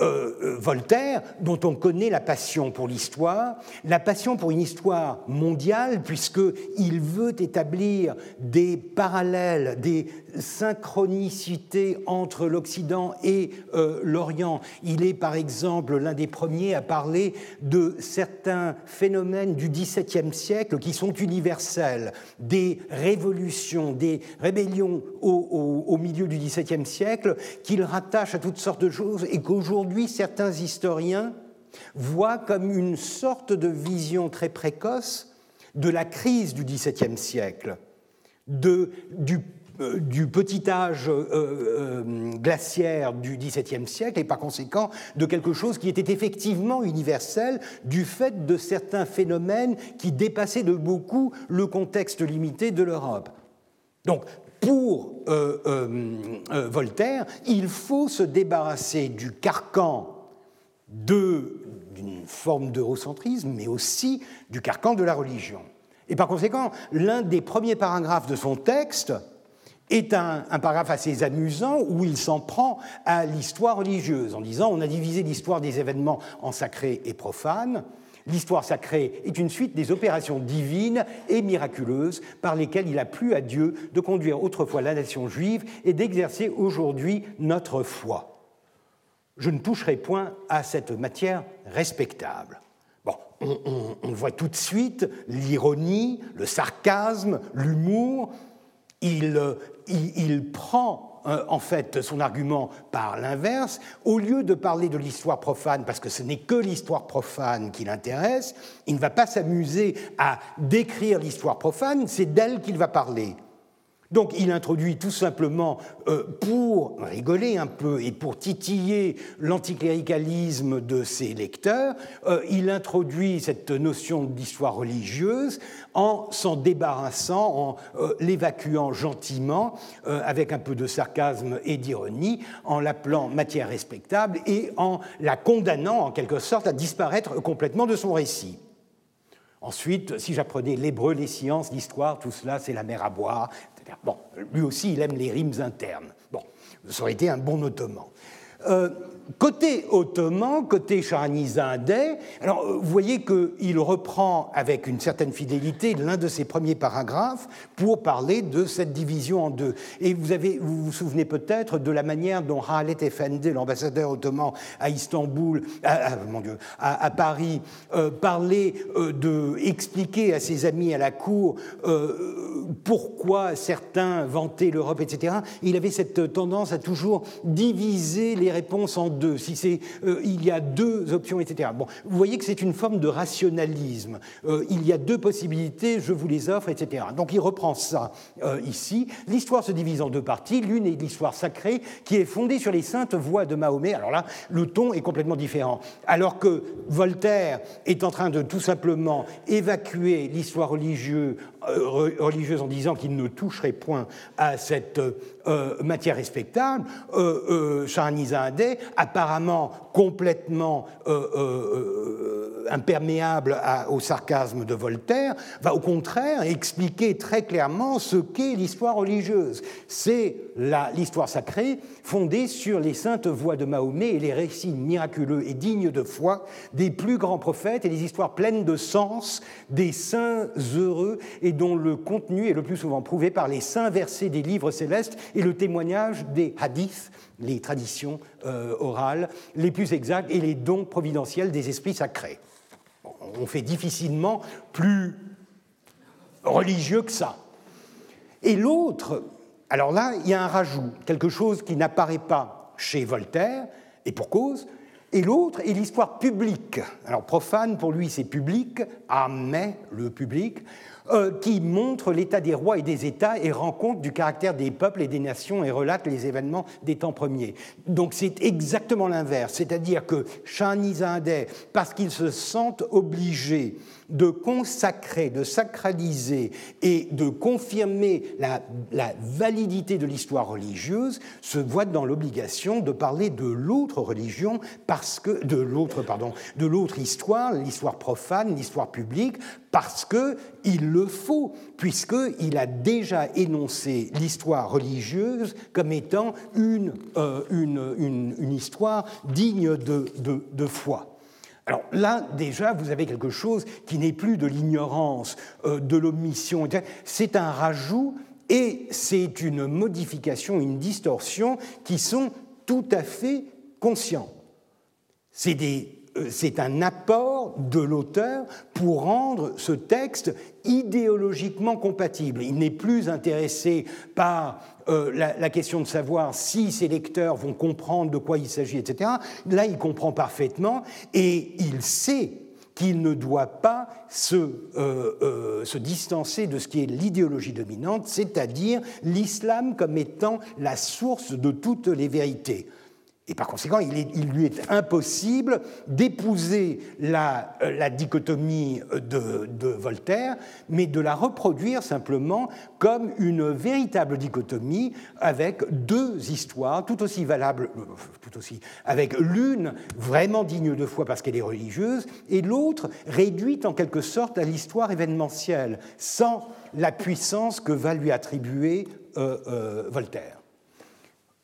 euh, euh, Voltaire, dont on connaît la passion pour l'histoire, la passion pour une histoire mondiale, puisqu'il veut établir des parallèles, des synchronicité entre l'Occident et euh, l'Orient. Il est par exemple l'un des premiers à parler de certains phénomènes du XVIIe siècle qui sont universels, des révolutions, des rébellions au milieu du XVIIe siècle qu'il rattache à toutes sortes de choses et qu'aujourd'hui certains historiens voient comme une sorte de vision très précoce de la crise du XVIIe siècle, euh, du petit âge euh, euh, glaciaire du XVIIe siècle et par conséquent de quelque chose qui était effectivement universel du fait de certains phénomènes qui dépassaient de beaucoup le contexte limité de l'Europe. Donc, pour Voltaire, il faut se débarrasser du carcan d'une forme d'eurocentrisme, mais aussi du carcan de la religion. Et par conséquent, l'un des premiers paragraphes de son texte est un, paragraphe assez amusant où il s'en prend à l'histoire religieuse en disant on a divisé l'histoire des événements en sacré et profane. L'histoire sacrée est une suite des opérations divines et miraculeuses par lesquelles il a plu à Dieu de conduire autrefois la nation juive et d'exercer aujourd'hui notre foi. Je ne toucherai point à cette matière respectable. Bon, on, voit tout de suite l'ironie, le sarcasme, l'humour. Il, il, prend euh, en fait son argument par l'inverse. Au lieu de parler de l'histoire profane, parce que ce n'est que l'histoire profane qui l'intéresse, il ne va pas s'amuser à décrire l'histoire profane, c'est d'elle qu'il va parler. Donc il introduit tout simplement, euh, pour rigoler un peu et pour titiller l'anticléricalisme de ses lecteurs, euh, il introduit cette notion d'histoire religieuse en s'en débarrassant, en euh, l'évacuant gentiment, avec un peu de sarcasme et d'ironie, en l'appelant matière respectable et en la condamnant en quelque sorte à disparaître complètement de son récit. Ensuite, si j'apprenais l'hébreu, les sciences, l'histoire, tout cela, c'est la mer à boire. Bon, lui aussi, il aime les rimes internes. Bon, ça aurait été un bon ottoman. Euh, Côté ottoman, côté Shahanizadeh, alors vous voyez qu'il reprend avec une certaine fidélité l'un de ses premiers paragraphes pour parler de cette division en deux. Et vous, avez, vous vous souvenez peut-être de la manière dont Halet Efendi, l'ambassadeur ottoman à Istanbul, à, mon Dieu, à, Paris, euh, parlait euh, de expliquer à ses amis à la cour euh, pourquoi certains vantaient l'Europe, etc. il avait cette tendance à toujours diviser les réponses en deux si c'est euh, il y a deux options, etc. Bon, vous voyez que c'est une forme de rationalisme. Euh, il y a deux possibilités, je vous les offre, etc. Donc il reprend ça euh, ici. L'histoire se divise en deux parties. L'une est l'histoire sacrée, qui est fondée sur les saintes voix de Mahomet. Alors là, le ton est complètement différent. Alors que Voltaire est en train de tout simplement évacuer l'histoire religieuse en disant qu'il ne toucherait point à cette euh, matière respectable, euh, euh apparemment complètement imperméable au sarcasme de Voltaire, va au contraire expliquer très clairement ce qu'est l'histoire religieuse. C'est l'histoire sacrée fondée sur les saintes voix de Mahomet et les récits miraculeux et dignes de foi des plus grands prophètes et les histoires pleines de sens des saints heureux et dont le contenu est le plus souvent prouvé par les saints versets des livres célestes et le témoignage des hadiths, les traditions euh, orales les plus exactes et les dons providentiels des esprits sacrés on fait difficilement plus religieux que ça. Et l'autre, alors là, il y a un rajout, quelque chose qui n'apparaît pas chez Voltaire, et pour cause, et l'autre est l'histoire publique. Alors profane, pour lui, c'est public, ah mais le public, euh, qui montre l'état des rois et des États et rend compte du caractère des peuples et des nations et relate les événements des temps premiers. Donc c'est exactement l'inverse, c'est-à-dire que Shahnizadeh, parce qu'ils se sentent obligés de consacrer, de sacraliser et de confirmer la, validité de l'histoire religieuse, se voit dans l'obligation de parler de l'autre religion parce que de l'autre pardon, de l'autre histoire, l'histoire profane, l'histoire publique, parce que il le faut, puisqu'il a déjà énoncé l'histoire religieuse comme étant une, euh, une, une, histoire digne de, de foi. Alors là, déjà, vous avez quelque chose qui n'est plus de l'ignorance, euh, de l'omission, c'est un rajout et c'est une modification, une distorsion qui sont tout à fait conscients. C'est euh, un apport de l'auteur pour rendre ce texte idéologiquement compatible. Il n'est plus intéressé par euh, la, question de savoir si ses lecteurs vont comprendre de quoi il s'agit, etc. Là, il comprend parfaitement et il sait qu'il ne doit pas euh, euh, se, distancer de ce qui est l'idéologie dominante, c'est-à-dire l'islam comme étant la source de toutes les vérités. Et par conséquent, il, lui est impossible d'épouser la, euh, dichotomie de, Voltaire, mais de la reproduire simplement comme une véritable dichotomie avec deux histoires tout aussi valables, euh, tout aussi, avec l'une vraiment digne de foi parce qu'elle est religieuse, et l'autre réduite en quelque sorte à l'histoire événementielle, sans la puissance que va lui attribuer euh, Voltaire.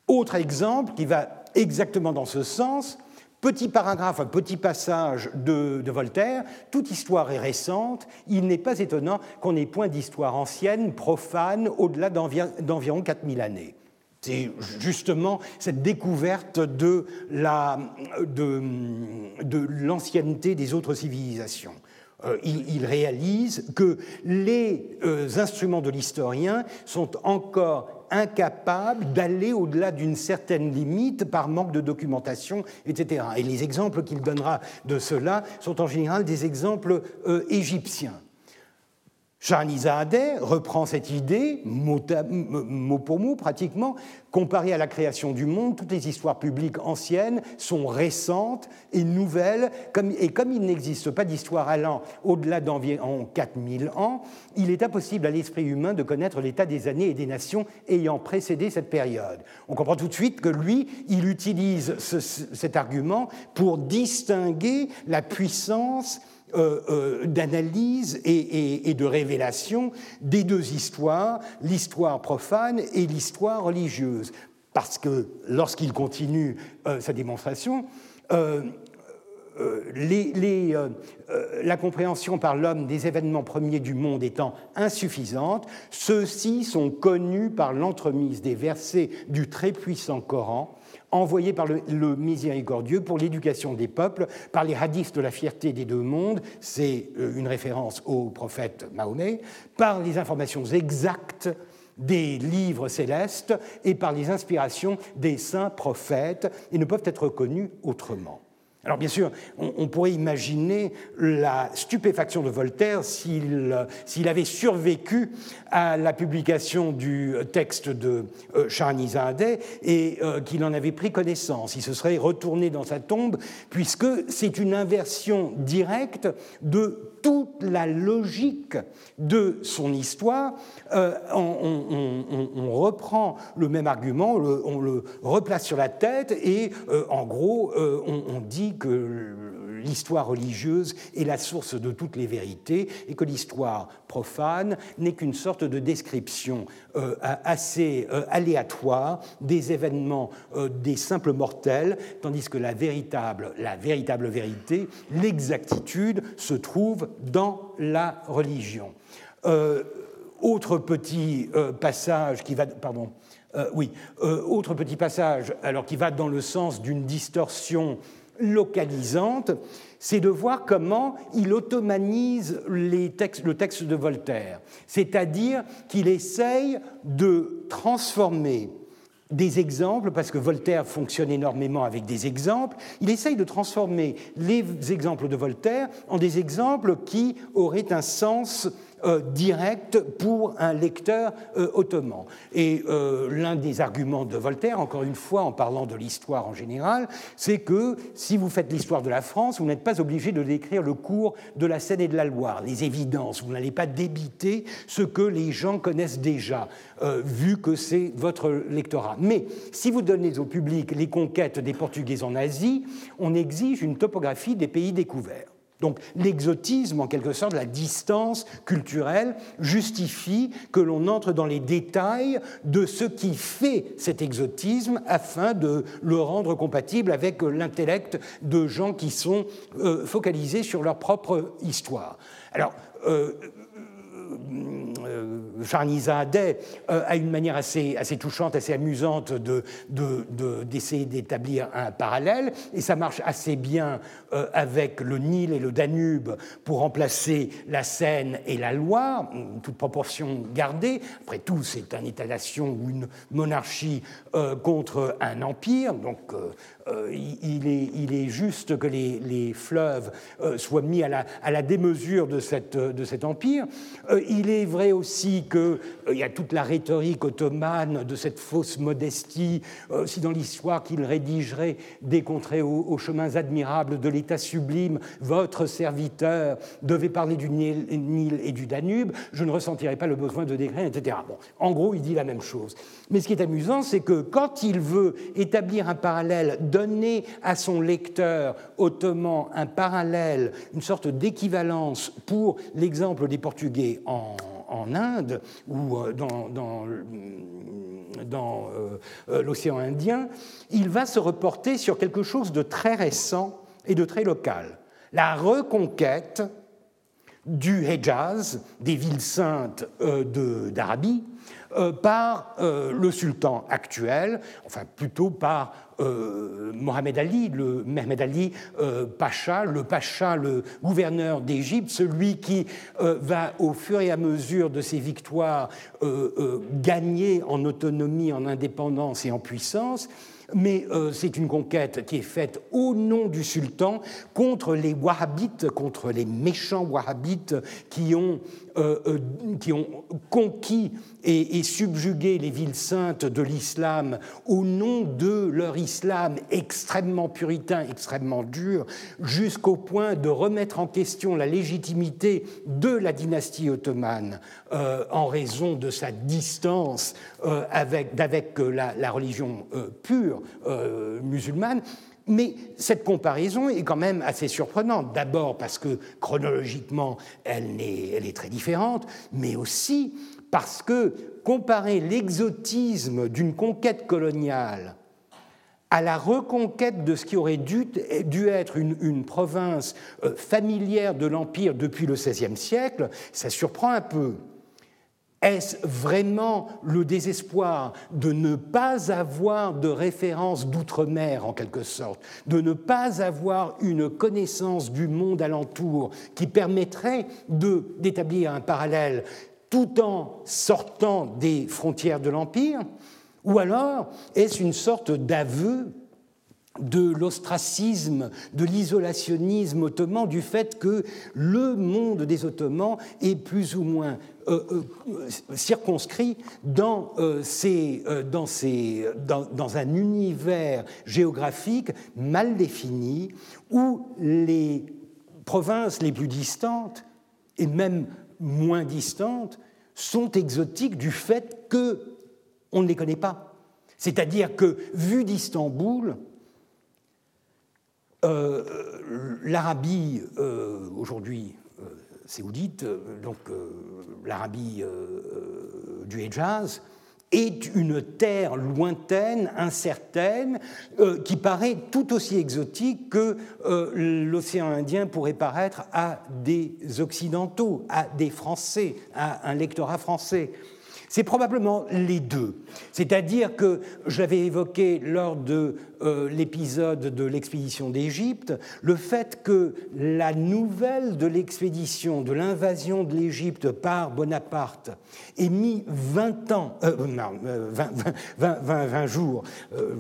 Autre exemple qui va exactement dans ce sens. Petit paragraphe, petit passage de, Voltaire, toute histoire est récente, il n'est pas étonnant qu'on n'ait point d'histoire ancienne, profane, au-delà d'environ 4000 années. C'est justement cette découverte de l'ancienneté de, des autres civilisations. Euh, il, réalise que les euh, instruments de l'historien sont encore incapable d'aller au-delà d'une certaine limite par manque de documentation, etc. Et les exemples qu'il donnera de cela sont en général des exemples euh, égyptiens. Shahrizadeh reprend cette idée, mot, pour mot pratiquement, comparé à la création du monde, toutes les histoires publiques anciennes sont récentes et nouvelles, et comme il n'existe pas d'histoire allant au-delà d'environ 4000 ans, il est impossible à l'esprit humain de connaître l'état des années et des nations ayant précédé cette période. On comprend tout de suite que lui, il utilise cet argument pour distinguer la puissance d'analyse et, de révélation des deux histoires, l'histoire profane et l'histoire religieuse. Parce que lorsqu'il continue sa démonstration, euh, euh, euh, la compréhension par l'homme des événements premiers du monde étant insuffisante, ceux-ci sont connus par l'entremise des versets du très puissant Coran, envoyés par le, miséricordieux pour l'éducation des peuples, par les hadiths de la fierté des deux mondes, c'est une référence au prophète Mahomet, par les informations exactes des livres célestes et par les inspirations des saints prophètes, et ne peuvent être connus autrement. Alors bien sûr, on, pourrait imaginer la stupéfaction de Voltaire s'il avait survécu à la publication du texte de euh, Charnizadeh et euh, qu'il en avait pris connaissance. Il se serait retourné dans sa tombe puisque c'est une inversion directe de toute la logique de son histoire. Euh, on, reprend le même argument, on le replace sur la tête et en gros, on dit que l'histoire religieuse est la source de toutes les vérités et que l'histoire profane n'est qu'une sorte de description euh, assez euh, aléatoire des événements euh, des simples mortels, tandis que la véritable, la véritable vérité, l'exactitude, se trouve dans la religion. autre petit passage qui va, pardon, oui, autre petit passage, alors qui va dans le sens d'une distorsion localisante, c'est de voir comment il ottomanise le texte de Voltaire, c'est-à-dire qu'il essaye de transformer des exemples, parce que Voltaire fonctionne énormément avec des exemples, il essaye de transformer les exemples de Voltaire en des exemples qui auraient un sens euh, direct pour un lecteur euh, ottoman. Et euh, l'un des arguments de Voltaire, encore une fois en parlant de l'histoire en général, c'est que si vous faites l'histoire de la France, vous n'êtes pas obligé de décrire le cours de la Seine et de la Loire, les évidences, vous n'allez pas débiter ce que les gens connaissent déjà, vu que c'est votre lectorat. Mais si vous donnez au public les conquêtes des Portugais en Asie, on exige une topographie des pays découverts. Donc l'exotisme, en quelque sorte, la distance culturelle, justifie que l'on entre dans les détails de ce qui fait cet exotisme afin de le rendre compatible avec l'intellect de gens qui sont euh, focalisés sur leur propre histoire. Alors, euh, Charnizadeh euh, a une manière assez, assez touchante, assez amusante d'essayer de, d'établir un parallèle, et ça marche assez bien euh, avec le Nil et le Danube pour remplacer la Seine et la Loire, toute proportion gardée. Après tout, c'est un État-nation ou une monarchie contre un empire, donc euh, il, est, juste que les, fleuves euh, soient mis à la, démesure de, cet empire. Euh, il est vrai aussi qu'il y a toute la rhétorique ottomane de cette fausse modestie, si dans l'histoire qu'il rédigerait des contrées aux, chemins admirables de l'État sublime, votre serviteur devait parler du Nil et du Danube, je ne ressentirai pas le besoin de décrire, etc. En gros, il dit la même chose. Mais ce qui est amusant, c'est que quand il veut établir un parallèle donner à son lecteur ottoman un parallèle, une sorte d'équivalence pour l'exemple des Portugais en, Inde ou euh, dans, euh, euh, l'océan Indien, il va se reporter sur quelque chose de très récent et de très local. La reconquête du Hejaz, des villes saintes d'Arabie, par euh, le sultan actuel, enfin plutôt par euh, Mohamed Ali, le Mohamed Ali Pacha, le Pacha, le gouverneur d'Égypte, celui qui va au fur et à mesure de ses victoires gagner en autonomie, en indépendance et en puissance. Mais euh, c'est une conquête qui est faite au nom du sultan contre les wahhabites, contre les méchants wahhabites qui ont, euh, euh, qui ont conquis et, subjugué les villes saintes de l'islam au nom de leur islam extrêmement puritain, extrêmement dur, jusqu'au point de remettre en question la légitimité de la dynastie ottomane en raison de sa distance avec, la, religion pure euh, musulmane, Mais cette comparaison est quand même assez surprenante. D'abord parce que chronologiquement, elle est, très différente, mais aussi parce que comparer l'exotisme d'une conquête coloniale à la reconquête de ce qui aurait dû, être une, une, province euh, familière de l'Empire depuis le XVIe siècle, ça surprend un peu. Est-ce vraiment le désespoir de ne pas avoir de référence d'outre-mer en quelque sorte, de ne pas avoir une connaissance du monde alentour qui permettrait d'établir un parallèle tout en sortant des frontières de l'Empire? Ou alors est-ce une sorte d'aveu de l'ostracisme, de l'isolationnisme ottoman, du fait que le monde des Ottomans est plus ou moins circonscrit dans, euh, ces, dans, ces, dans, dans, un univers géographique mal défini où les provinces les plus distantes et même moins distantes sont exotiques du fait qu'on ne les connaît pas. C'est-à-dire que, vu d'Istanbul, euh, l'Arabie, euh, aujourd'hui euh, saoudite, donc l'Arabie du Hejaz, est une terre lointaine, incertaine, qui paraît tout aussi exotique que l'océan Indien pourrait paraître à des Occidentaux, à des Français, à un lectorat français. C'est probablement les deux. C'est-à-dire que j'avais évoqué lors de euh, l'épisode de l'expédition d'Égypte, le fait que la nouvelle de l'expédition, de l'invasion de l'Égypte par Bonaparte, ait mis 20 ans, euh, non, 20, 20, 20, jours, euh,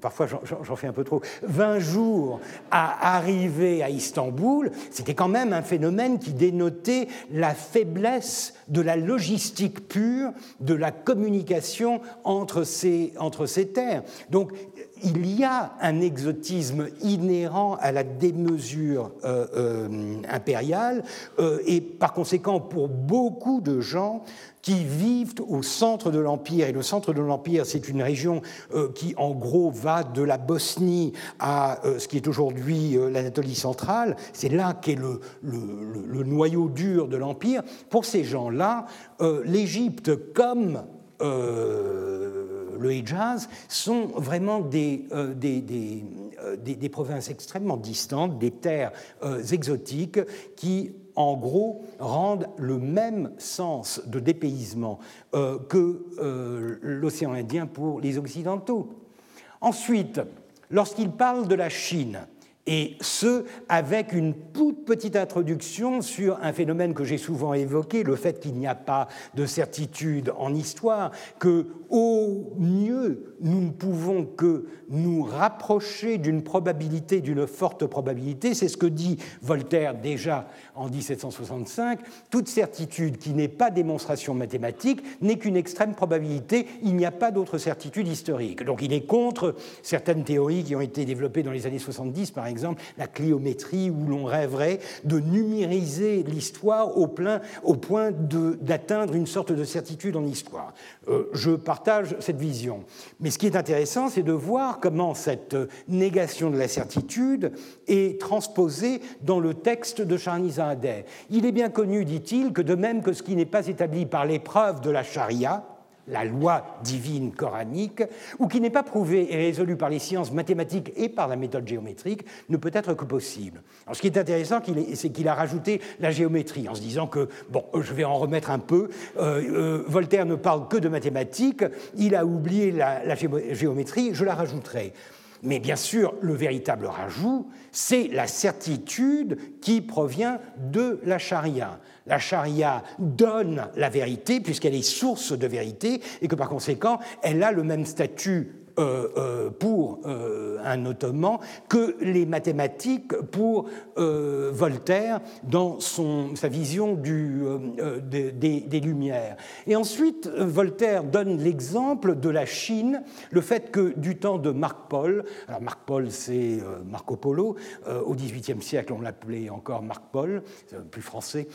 parfois j'en fais un peu trop, 20 jours à arriver à Istanbul, c'était quand même un phénomène qui dénotait la faiblesse de la logistique pure, de la communication entre ces, entre ces terres. Donc il y a un exotisme inhérent à la démesure euh, euh, impériale euh, et par conséquent pour beaucoup de gens qui vivent au centre de l'Empire. Et le centre de l'Empire, c'est une région qui, en gros, va de la Bosnie à ce qui est aujourd'hui l'Anatolie centrale. C'est là qu'est le, le, noyau dur de l'Empire. Pour ces gens-là, l'Égypte, comme le Hijaz, sont vraiment des, euh, euh, des, provinces extrêmement distantes, des terres euh, exotiques qui, en gros, rendent le même sens de dépaysement que l'océan Indien pour les Occidentaux. Ensuite, lorsqu'il parle de la Chine, et ce, avec une toute petite introduction sur un phénomène que j'ai souvent évoqué, le fait qu'il n'y a pas de certitude en histoire, que au mieux nous ne pouvons que nous rapprocher d'une probabilité, d'une forte probabilité, c'est ce que dit Voltaire déjà en 1765, toute certitude qui n'est pas démonstration mathématique n'est qu'une extrême probabilité, il n'y a pas d'autre certitude historique. Donc il est contre certaines théories qui ont été développées dans les années 70, par exemple la cliométrie, où l'on rêverait de numériser l'histoire au, au, point d'atteindre une sorte de certitude en histoire. Euh, je partage cette vision. Mais ce qui est intéressant, c'est de voir comment cette négation de la certitude est transposée dans le texte de Charnizadeh. Il est bien connu, dit-il, que de même que ce qui n'est pas établi par l'épreuve de la charia, la loi divine coranique, ou qui n'est pas prouvé et résolu par les sciences mathématiques et par la méthode géométrique, ne peut être que possible. Alors, ce qui est intéressant, c'est qu'il a rajouté la géométrie, en se disant que, bon, je vais en remettre un peu, euh, euh, Voltaire ne parle que de mathématiques, il a oublié la, la géométrie, je la rajouterai. Mais bien sûr, le véritable rajout, c'est la certitude qui provient de la charia. La charia donne la vérité puisqu'elle est source de vérité et que par conséquent, elle a le même statut euh, euh, pour euh, un ottoman que les mathématiques pour Voltaire dans son, sa vision des, des, Lumières. Et ensuite, Voltaire donne l'exemple de la Chine, le fait que du temps de Marc Paul, alors Marc Paul c'est Marco Polo, au XVIIIe siècle on l'appelait encore Marc Paul, plus français,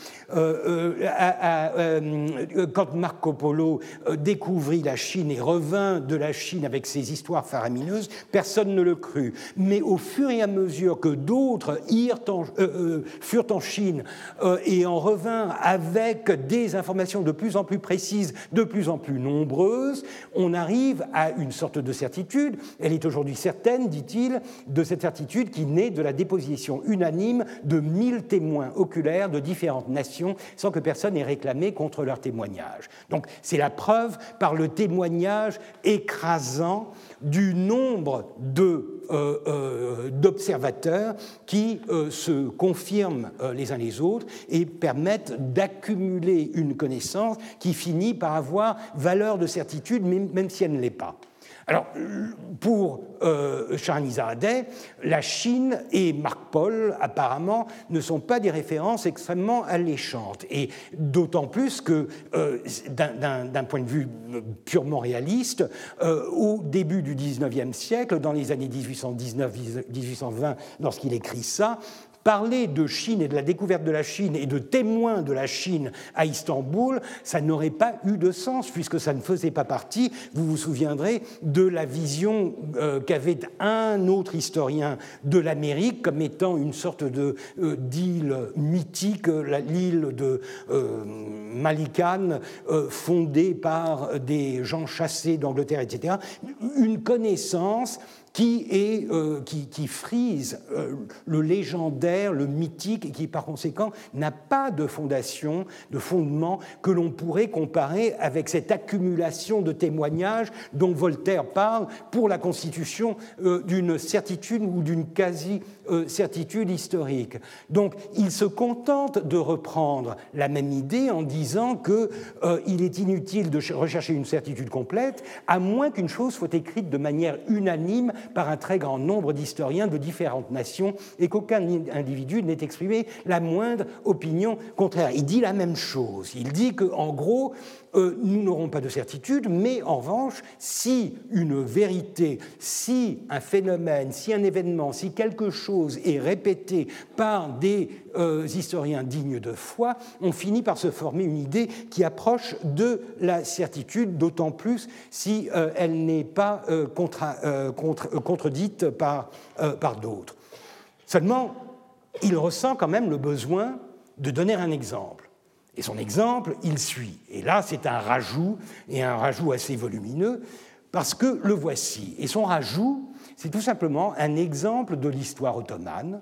quand Marco Polo découvrit la Chine et revint de la Chine avec ses histoires faramineuses, personne ne le crut. Mais au fur et à mesure que d'autres euh, euh, furent en Chine euh, et en revinrent avec des informations de plus en plus précises, de plus en plus nombreuses, on arrive à une sorte de certitude. Elle est aujourd'hui certaine, dit-il, de cette certitude qui naît de la déposition unanime de mille témoins oculaires de différentes nations sans que personne ait réclamé contre leur témoignage. Donc c'est la preuve par le témoignage écrasant du nombre euh, euh, d'observateurs qui euh, se confirment les uns les autres et permettent d'accumuler une connaissance qui finit par avoir valeur de certitude, même si elle ne l'est pas. Alors, pour euh, la Chine et Marc Paul, apparemment, ne sont pas des références extrêmement alléchantes. Et d'autant plus que, euh, d'un point de vue purement réaliste, euh, au début du XIXe siècle, dans les années 1819-1820, lorsqu'il écrit ça, Parler de Chine et de la découverte de la Chine et de témoins de la Chine à Istanbul, ça n'aurait pas eu de sens puisque ça ne faisait pas partie, vous vous souviendrez, de la vision euh, qu'avait un autre historien de l'Amérique comme étant une sorte de euh, d'île mythique, l'île de euh, Malikan, fondée par des gens chassés d'Angleterre, etc. Une connaissance euh, qui, frise euh, le légendaire, le mythique, et qui par conséquent n'a pas de fondation, de fondement que l'on pourrait comparer avec cette accumulation de témoignages dont Voltaire parle pour la constitution euh, d'une certitude ou d'une quasi-certitude historique. Donc il se contente de reprendre la même idée en disant qu'il est inutile de rechercher une certitude complète, à moins qu'une chose soit écrite de manière unanime par un très grand nombre d'historiens de différentes nations et qu'aucun individu n'ait exprimé la moindre opinion contraire. Il dit la même chose. Il dit qu'en gros, euh, nous n'aurons pas de certitude, mais en revanche, si une vérité, si un phénomène, si un événement, si quelque chose est répété par des euh, historiens dignes de foi, on finit par se former une idée qui approche de la certitude, d'autant plus si euh, elle n'est pas contredite par, par d'autres. Seulement, il ressent quand même le besoin de donner un exemple. Et son exemple, il suit. Et là, c'est un rajout, et un rajout assez volumineux, parce que le voici. Et son rajout, c'est tout simplement un exemple de l'histoire ottomane.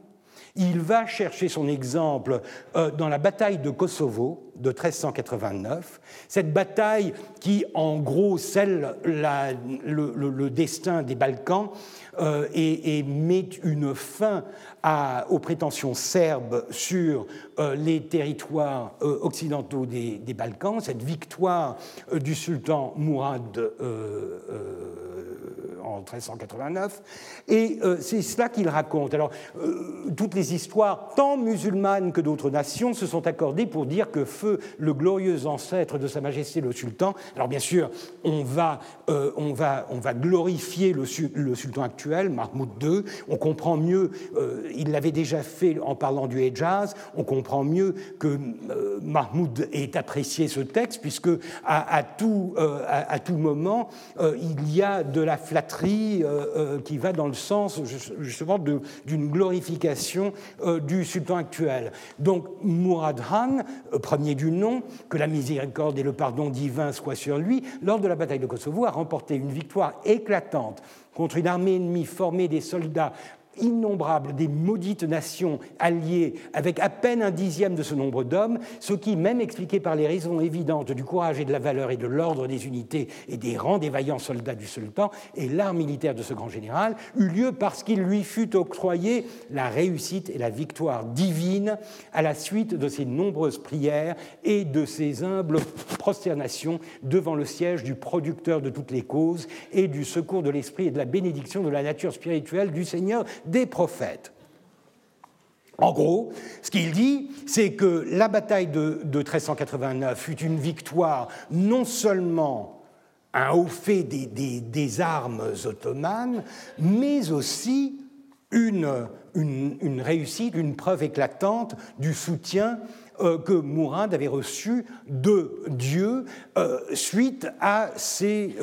Il va chercher son exemple euh, dans la bataille de Kosovo de 1389, cette bataille qui, en gros, scelle le, destin des Balkans euh, et, met une fin aux prétentions serbes sur euh, les territoires euh, occidentaux des, Balkans, cette victoire du sultan Mourad en 1389. Et c'est cela qu'il raconte. Alors, toutes les histoires, tant musulmanes que d'autres nations, se sont accordées pour dire que feu le glorieux ancêtre de Sa Majesté le sultan. Alors, bien sûr, on va, va glorifier le, sultan actuel, Mahmoud II. On comprend mieux, il l'avait déjà fait en parlant du Hejaz, on comprend mieux que euh, Mahmoud ait apprécié ce texte, puisque à, tout, euh, moment, euh, il y a de la flatterie qui va dans le sens justement d'une glorification du sultan actuel. Donc Mourad Khan, premier du nom, que la miséricorde et le pardon divin soient sur lui, lors de la bataille de Kosovo, a remporté une victoire éclatante contre une armée ennemie formée des soldats innombrables des maudites nations alliées avec à peine un dixième de ce nombre d'hommes, ce qui, même expliqué par les raisons évidentes du courage et de la valeur et de l'ordre des unités et des rangs des vaillants soldats du sultan et l'art militaire de ce grand général, eut lieu parce qu'il lui fut octroyé la réussite et la victoire divine à la suite de ses nombreuses prières et de ses humbles prosternations devant le siège du producteur de toutes les causes et du secours de l'esprit et de la bénédiction de la nature spirituelle du Seigneur des prophètes. En gros, ce qu'il dit, c'est que la bataille de, 1389 fut une victoire non seulement un haut fait des, armes ottomanes, mais aussi une, réussite, une preuve éclatante du soutien que Mourad avait reçu de Dieu suite à ses,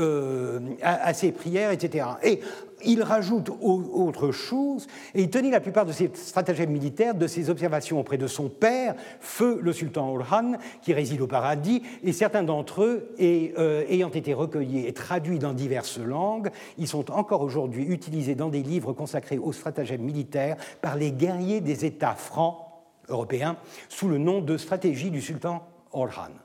ses prières, etc. Et il rajoute autre chose, et il tenait la plupart de ses stratagèmes militaires de ses observations auprès de son père, feu le sultan Orhan, qui réside au paradis, et certains d'entre eux euh, ayant été recueillis et traduits dans diverses langues, ils sont encore aujourd'hui utilisés dans des livres consacrés aux stratagèmes militaires par les guerriers des États francs européens sous le nom de stratégie du sultan Orhan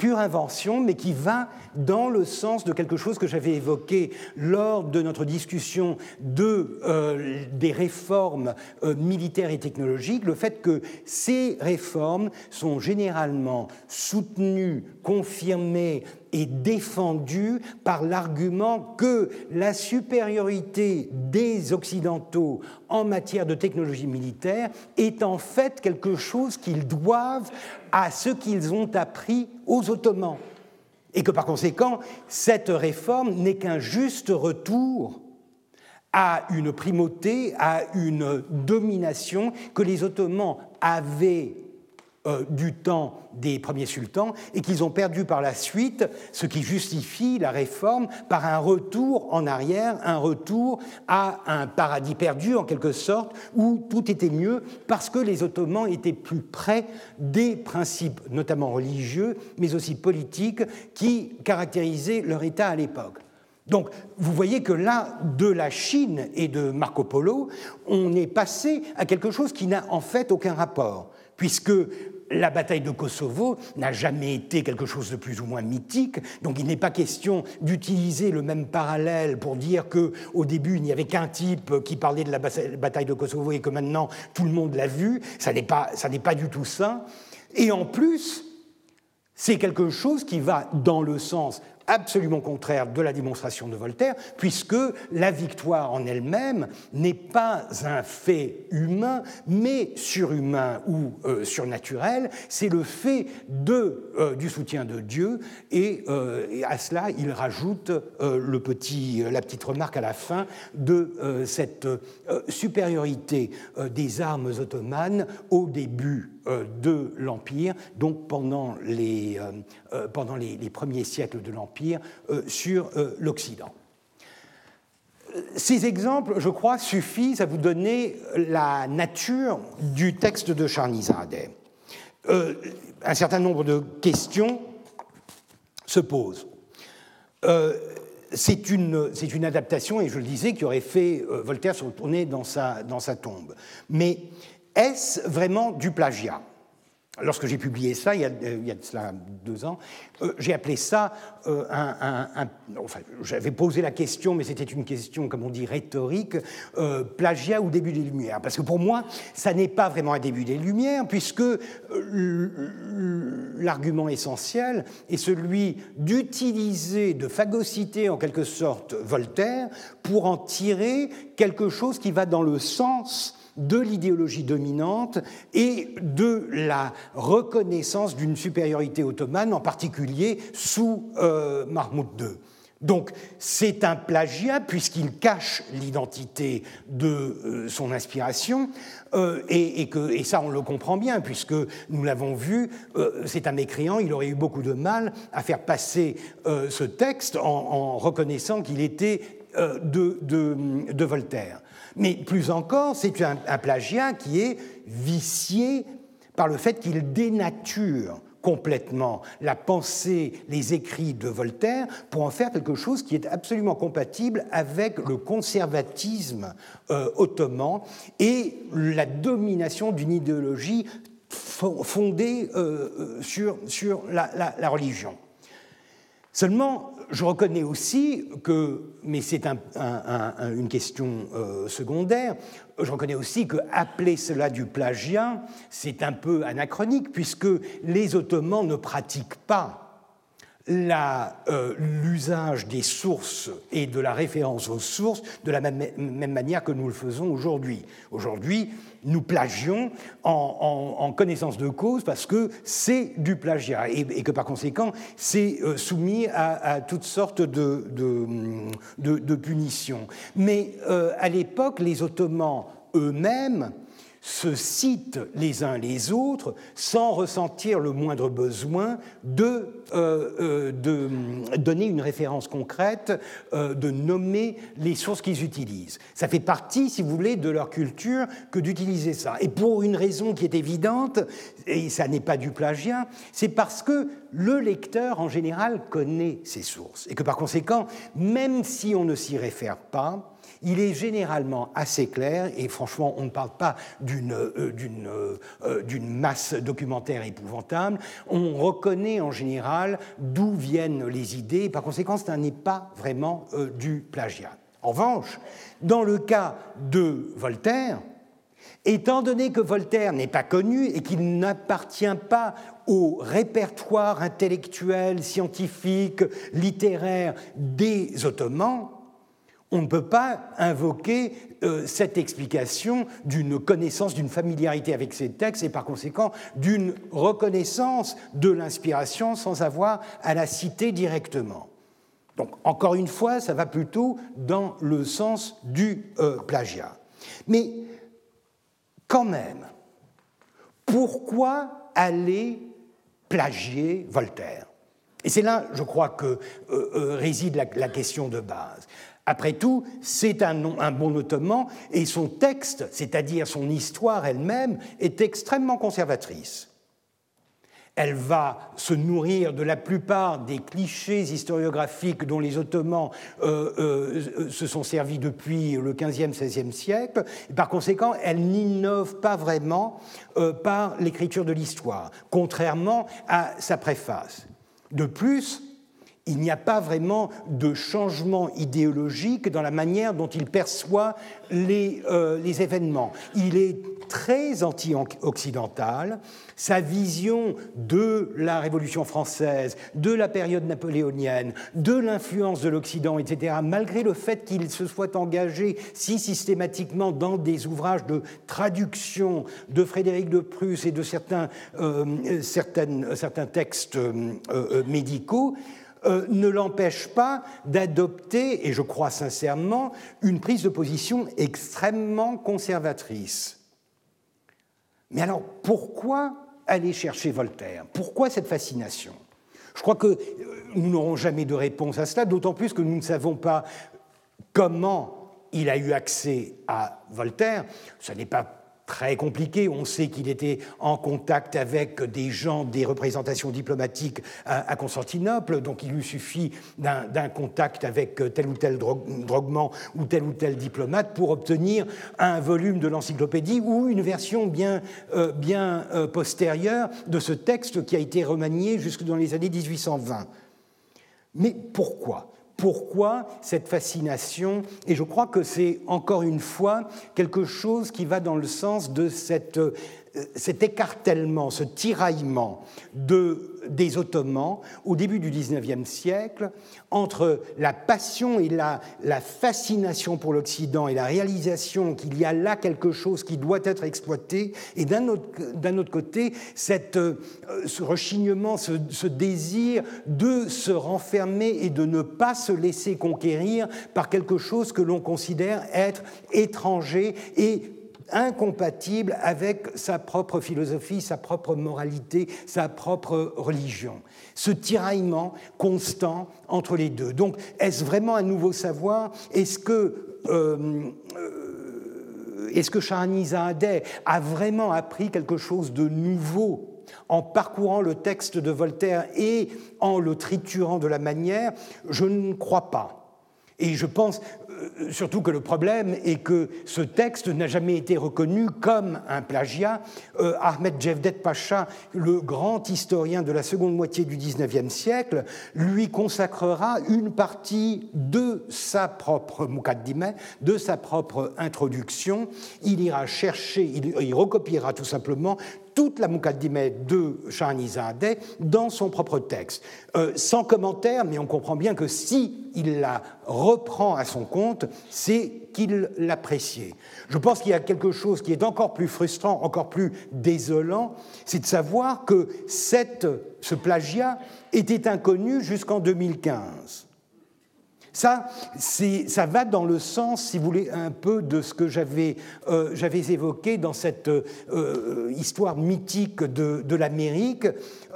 pure invention, mais qui va dans le sens de quelque chose que j'avais évoqué lors de notre discussion de, euh, des réformes euh, militaires et technologiques, le fait que ces réformes sont généralement soutenues, confirmées est défendu par l'argument que la supériorité des Occidentaux en matière de technologie militaire est en fait quelque chose qu'ils doivent à ce qu'ils ont appris aux Ottomans. Et que par conséquent, cette réforme n'est qu'un juste retour à une primauté, à une domination que les Ottomans avaient euh, du temps des premiers sultans et qu'ils ont perdu par la suite, ce qui justifie la réforme par un retour en arrière, un retour à un paradis perdu en quelque sorte, où tout était mieux parce que les Ottomans étaient plus près des principes, notamment religieux, mais aussi politiques, qui caractérisaient leur État à l'époque. Donc, vous voyez que là, de la Chine et de Marco Polo, on est passé à quelque chose qui n'a en fait aucun rapport puisque la bataille de Kosovo n'a jamais été quelque chose de plus ou moins mythique, donc il n'est pas question d'utiliser le même parallèle pour dire que au début il n'y avait qu'un type qui parlait de la bataille de Kosovo et que maintenant tout le monde l'a vu. Ça n'est pas, ça n'est pas du tout ça. Et en plus, c'est quelque chose qui va dans le sens absolument contraire de la démonstration de Voltaire, puisque la victoire en elle-même n'est pas un fait humain, mais surhumain ou euh, surnaturel, c'est le fait euh, du soutien de Dieu, et, euh, à cela il rajoute la petite remarque à la fin de cette supériorité des armes ottomanes au début de l'Empire, donc pendant les, pendant les premiers siècles de l'Empire euh, sur euh, l'Occident. Ces exemples, je crois, suffisent à vous donner la nature du texte de Charnizadeh. Euh, un certain nombre de questions se posent. c'est une, une, adaptation, et je le disais, qui aurait fait Voltaire se retourner dans sa, dans sa tombe. Mais est-ce vraiment du plagiat? Lorsque j'ai publié ça, il y a, cela deux ans, euh, j'ai appelé ça euh, un, j'avais posé la question, mais c'était une question, comme on dit, rhétorique, euh, plagiat ou début des Lumières. Parce que pour moi, ça n'est pas vraiment un début des Lumières, puisque l'argument essentiel est celui d'utiliser, de phagocyter en quelque sorte Voltaire pour en tirer quelque chose qui va dans le sens de l'idéologie dominante et de la reconnaissance d'une supériorité ottomane, en particulier sous euh, Mahmoud II. Donc c'est un plagiat puisqu'il cache l'identité de euh, son inspiration euh, et, que, et, ça on le comprend bien puisque nous l'avons vu, c'est un mécréant, il aurait eu beaucoup de mal à faire passer ce texte en, reconnaissant qu'il était de, de Voltaire. Mais plus encore, c'est un, plagiat qui est vicié par le fait qu'il dénature complètement la pensée, les écrits de Voltaire pour en faire quelque chose qui est absolument compatible avec le conservatisme euh, ottoman et la domination d'une idéologie fondée euh, euh, sur, sur la religion. Seulement, je reconnais aussi que, mais c'est une question euh, secondaire, je reconnais aussi que appeler cela du plagiat, c'est un peu anachronique, puisque les Ottomans ne pratiquent pas euh, l'usage des sources et de la référence aux sources de la même, manière que nous le faisons aujourd'hui. Aujourd'hui, nous plagions en, connaissance de cause parce que c'est du plagiat et, que par conséquent, c'est euh, soumis à, toutes sortes de, de, punitions. Mais euh, à l'époque, les Ottomans eux-mêmes se citent les uns les autres sans ressentir le moindre besoin de, euh, euh, de donner une référence concrète, euh, de nommer les sources qu'ils utilisent. Ça fait partie, si vous voulez, de leur culture que d'utiliser ça. Et pour une raison qui est évidente, et ça n'est pas du plagiat, c'est parce que le lecteur, en général, connaît ses sources. Et que par conséquent, même si on ne s'y réfère pas, il est généralement assez clair, et franchement, on ne parle pas d'une euh, euh, euh, masse documentaire épouvantable, on reconnaît en général d'où viennent les idées, et par conséquent, ce n'est pas vraiment du plagiat. En revanche, dans le cas de Voltaire, Étant donné que Voltaire n'est pas connu et qu'il n'appartient pas au répertoire intellectuel, scientifique, littéraire des Ottomans, on ne peut pas invoquer euh, cette explication d'une connaissance, d'une familiarité avec ces textes et par conséquent d'une reconnaissance de l'inspiration sans avoir à la citer directement. Donc, encore une fois, ça va plutôt dans le sens du euh, plagiat. Mais quand même, pourquoi aller plagier Voltaire? Et c'est là, je crois, que euh, réside la question de base. Après tout, c'est un, bon ottoman et son texte, c'est-à-dire son histoire elle-même, est extrêmement conservatrice. Elle va se nourrir de la plupart des clichés historiographiques dont les Ottomans euh, euh, se sont servis depuis le XVe, XVIe siècle. Et par conséquent, elle n'innove pas vraiment euh, par l'écriture de l'histoire, contrairement à sa préface. De plus, il n'y a pas vraiment de changement idéologique dans la manière dont il perçoit les, euh, événements. Il est très anti-occidental. Sa vision de la Révolution française, de la période napoléonienne, de l'influence de l'Occident, etc., malgré le fait qu'il se soit engagé si systématiquement dans des ouvrages de traduction de Frédéric de Prusse et de certains, euh, certains textes euh, médicaux, euh, ne l'empêche pas d'adopter, et je crois sincèrement, une prise de position extrêmement conservatrice. Mais alors, pourquoi aller chercher Voltaire? Pourquoi cette fascination? Je crois que euh, nous n'aurons jamais de réponse à cela, d'autant plus que nous ne savons pas comment il a eu accès à Voltaire. Ce n'est pas très compliqué. On sait qu'il était en contact avec des gens des représentations diplomatiques à, Constantinople, donc il lui suffit d'un contact avec tel ou tel droguement ou tel ou tel diplomate pour obtenir un volume de l'encyclopédie ou une version bien, euh, euh, postérieure de ce texte qui a été remanié jusque dans les années 1820. Mais pourquoi? Pourquoi cette fascination. Et je crois que c'est encore une fois quelque chose qui va dans le sens de cette euh, cet écartèlement, ce tiraillement de, des Ottomans au début du XIXe siècle entre la passion et la, fascination pour l'Occident et la réalisation qu'il y a là quelque chose qui doit être exploité, et d'un autre, côté, euh, ce rechignement, ce, ce désir de se renfermer et de ne pas se laisser conquérir par quelque chose que l'on considère être étranger et incompatible avec sa propre philosophie, sa propre moralité, sa propre religion. Ce tiraillement constant entre les deux. Donc, est-ce vraiment un nouveau savoir? Est-ce que... Euh, est-ce que a vraiment appris quelque chose de nouveau en parcourant le texte de Voltaire et en le triturant de la manière? Je ne crois pas. Et je pense surtout que le problème est que ce texte n'a jamais été reconnu comme un plagiat. Euh, Ahmed Jevdet Pacha, le grand historien de la seconde moitié du XIXe siècle, lui consacrera une partie de sa propre de sa propre introduction. Il ira chercher, il recopiera tout simplement toute la Mukaddimeh de Shahanizadeh dans son propre texte. Euh, sans commentaire, mais on comprend bien que si il la reprend à son compte, c'est qu'il l'appréciait. Je pense qu'il y a quelque chose qui est encore plus frustrant, encore plus désolant, c'est de savoir que cette, ce plagiat était inconnu jusqu'en 2015. Ça, ça va dans le sens, si vous voulez, un peu de ce que j'avais euh, évoqué dans cette euh, histoire mythique de, de l'Amérique,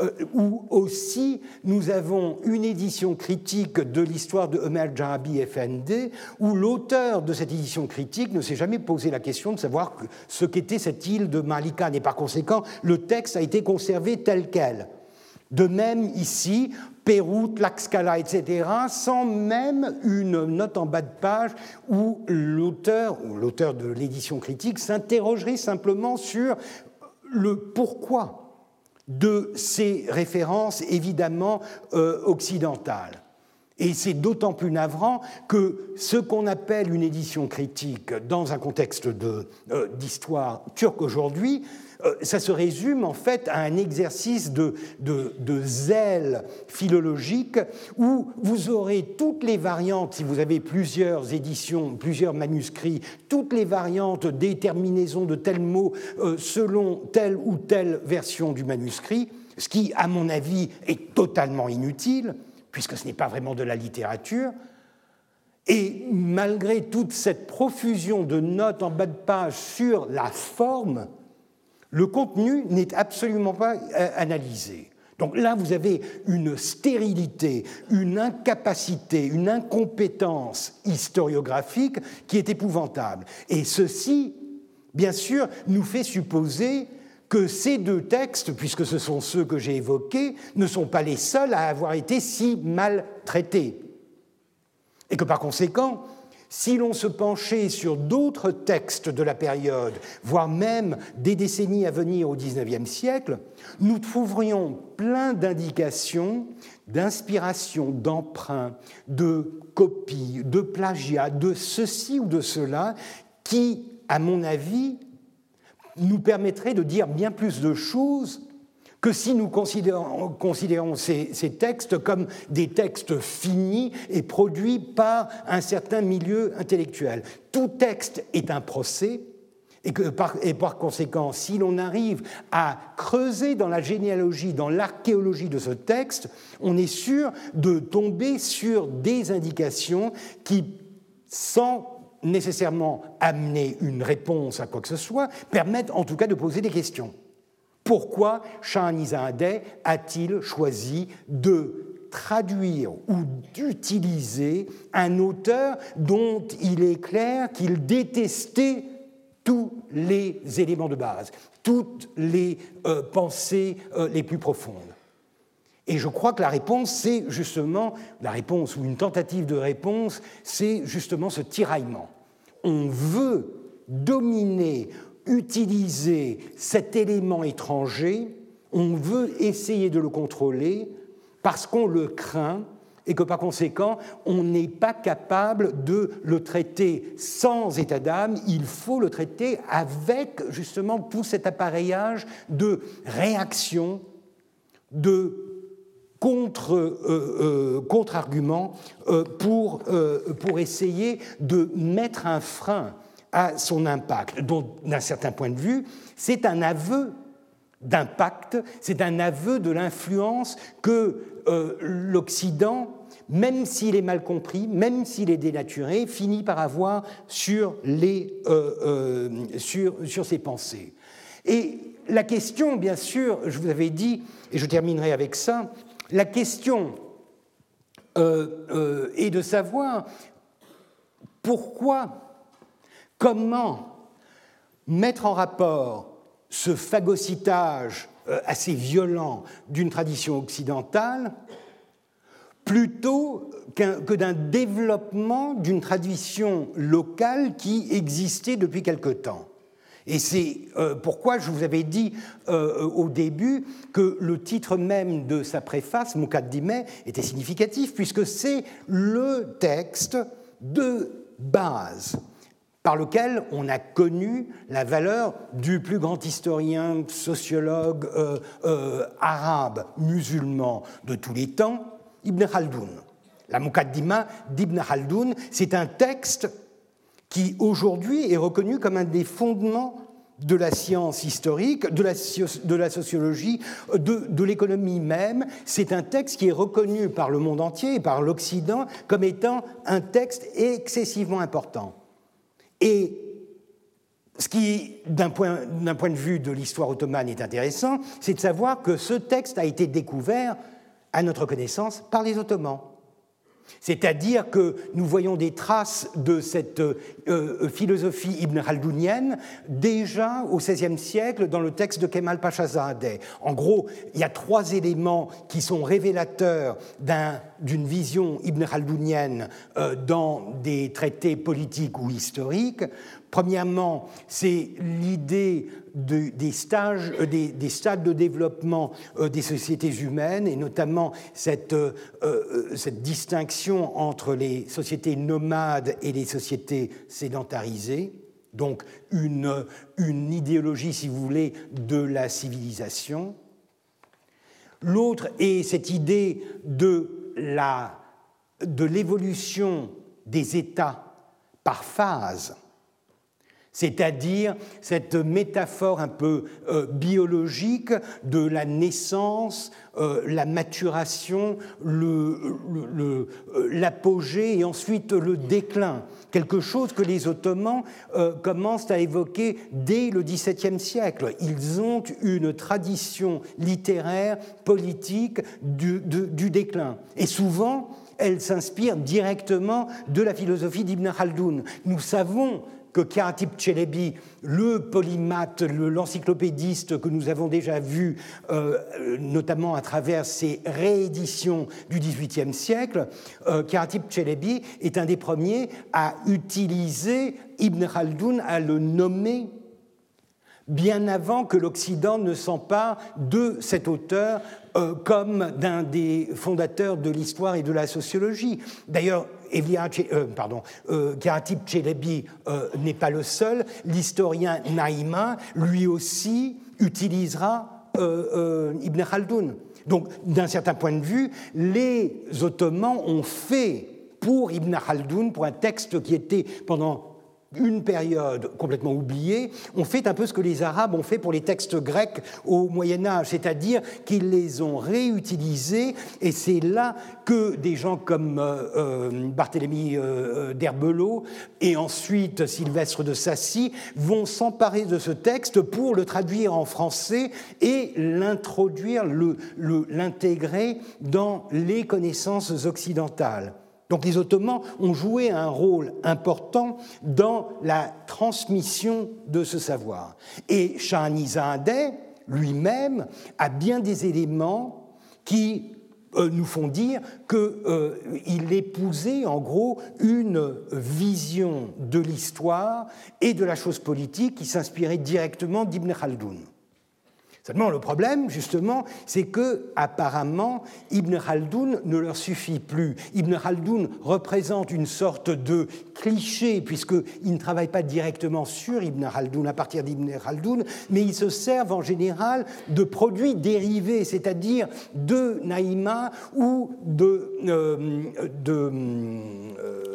euh, où aussi nous avons une édition critique de l'histoire de Omer Jarabi FND, où l'auteur de cette édition critique ne s'est jamais posé la question de savoir ce qu'était cette île de Malikan, et par conséquent, le texte a été conservé tel quel. De même ici, Pérou, Tlaxcala, etc., sans même une note en bas de page où l'auteur, ou l'auteur de l'édition critique, s'interrogerait simplement sur le pourquoi de ces références évidemment euh, occidentales. Et c'est d'autant plus navrant que ce qu'on appelle une édition critique dans un contexte euh, d'histoire turque aujourd'hui, ça se résume en fait à un exercice de, zèle philologique où vous aurez toutes les variantes, si vous avez plusieurs éditions, plusieurs manuscrits, toutes les variantes des terminaisons de tels mots euh, selon telle ou telle version du manuscrit, ce qui, à mon avis, est totalement inutile, puisque ce n'est pas vraiment de la littérature. Et malgré toute cette profusion de notes en bas de page sur la forme, le contenu n'est absolument pas euh, analysé. Donc là, vous avez une stérilité, une incapacité, une incompétence historiographique qui est épouvantable. Et ceci, bien sûr, nous fait supposer que ces deux textes, puisque ce sont ceux que j'ai évoqués, ne sont pas les seuls à avoir été si mal traités. Et que par conséquent, si l'on se penchait sur d'autres textes de la période, voire même des décennies à venir au XIXe siècle, nous trouverions plein d'indications, d'inspiration, d'emprunts, de copies, de plagiat, de ceci ou de cela, qui, à mon avis, nous permettraient de dire bien plus de choses que si nous considérons, ces, textes comme des textes finis et produits par un certain milieu intellectuel. Tout texte est un procès, et, par conséquent, si l'on arrive à creuser dans la généalogie, dans l'archéologie de ce texte, on est sûr de tomber sur des indications qui, sans nécessairement amener une réponse à quoi que ce soit, permettent en tout cas de poser des questions. Pourquoi Shahanizadeh a-t-il choisi de traduire ou d'utiliser un auteur dont il est clair qu'il détestait tous les éléments de base, toutes les euh, pensées euh, les plus profondes? Et je crois que la réponse, c'est justement, la réponse ou une tentative de réponse, c'est justement ce tiraillement. On veut dominer utiliser cet élément étranger, on veut essayer de le contrôler parce qu'on le craint et que par conséquent, on n'est pas capable de le traiter sans état d'âme, il faut le traiter avec justement tout cet appareillage de réaction, de euh, contre-arguments euh, pour, euh, pour essayer de mettre un frein à son impact. Donc, d'un certain point de vue, c'est un aveu d'impact, c'est un aveu de l'influence que euh, l'Occident, même s'il est mal compris, même s'il est dénaturé, finit par avoir sur, les, euh, euh, sur, sur ses pensées. Et la question, bien sûr, je vous avais dit, et je terminerai avec ça, la question est de savoir pourquoi Comment mettre en rapport ce phagocytage euh, assez violent d'une tradition occidentale plutôt que d'un développement d'une tradition locale qui existait depuis quelque temps? Et c'est euh, pourquoi je vous avais dit euh, au début que le titre même de sa préface, Mukaddime, était significatif, puisque c'est le texte de base par lequel on a connu la valeur du plus grand historien, sociologue euh, euh, arabe, musulman de tous les temps, Ibn Khaldoun. La Mukaddima d'Ibn Khaldoun, c'est un texte qui aujourd'hui est reconnu comme un des fondements de la science historique, de la, sociologie, de l'économie même. C'est un texte qui est reconnu par le monde entier et par l'Occident comme étant un texte excessivement important. Et ce qui, d'un point, de vue de l'histoire ottomane, est intéressant, c'est de savoir que ce texte a été découvert, à notre connaissance, par les Ottomans. C'est-à-dire que nous voyons des traces de cette euh, euh, philosophie ibn Khaldounienne déjà au XVIe siècle dans le texte de Kemal Pachazadeh. En gros, il y a trois éléments qui sont révélateurs d'une vision ibn Khaldounienne euh, dans des traités politiques ou historiques. Premièrement, c'est l'idée euh, des, stades de développement euh, des sociétés humaines, et notamment cette, euh, cette distinction entre les sociétés nomades et les sociétés sédentarisées. Donc une, une idéologie, si vous voulez, de la civilisation. L'autre est cette idée de l'évolution des États par phase c'est-à-dire cette métaphore un peu euh, biologique de la naissance, euh, la maturation, euh, l'apogée et ensuite le déclin. Quelque chose que les Ottomans commencent à évoquer dès le XVIIe siècle. Ils ont une tradition littéraire, politique du, déclin. Et souvent, elle s'inspire directement de la philosophie d'Ibn Khaldoun. Nous savons que Kharatip Chelebi, le polymathe, l'encyclopédiste que nous avons déjà vu, euh, notamment à travers ses rééditions du XVIIIe siècle, euh, Chelebi est un des premiers à utiliser Ibn Khaldoun, à le nommer bien avant que l'Occident ne s'empare de cet auteur euh, comme d'un des fondateurs de l'histoire et de la sociologie. D'ailleurs, euh, pardon, euh, Chelebi euh, n'est pas le seul. L'historien Naïma, lui aussi, utilisera Ibn Khaldoun. Donc, d'un certain point de vue, les Ottomans ont fait pour Ibn Khaldoun, pour un texte qui était pendant une période complètement oubliée, on fait un peu ce que les Arabes ont fait pour les textes grecs au Moyen Âge, c'est-à-dire qu'ils les ont réutilisés, et c'est là que des gens comme euh, euh, Barthélemy euh, d'Herbelot et ensuite Sylvestre de Sassy vont s'emparer de ce texte pour le traduire en français et l'introduire, l'intégrer dans les connaissances occidentales. Donc les Ottomans ont joué un rôle important dans la transmission de ce savoir. Et Shahanizadeh lui-même a bien des éléments qui euh, nous font dire qu'il euh, épousait en gros une vision de l'histoire et de la chose politique qui s'inspirait directement d'Ibn Khaldoun. Seulement, le problème, justement, c'est que, apparemment, Ibn Khaldoun ne leur suffit plus. Ibn Khaldoun représente une sorte de cliché, puisqu'il ne travaille pas directement sur Ibn Khaldoun, à partir d'Ibn Khaldoun, mais il se servent en général de produits dérivés, c'est-à-dire de Naïma ou de. Euh, euh,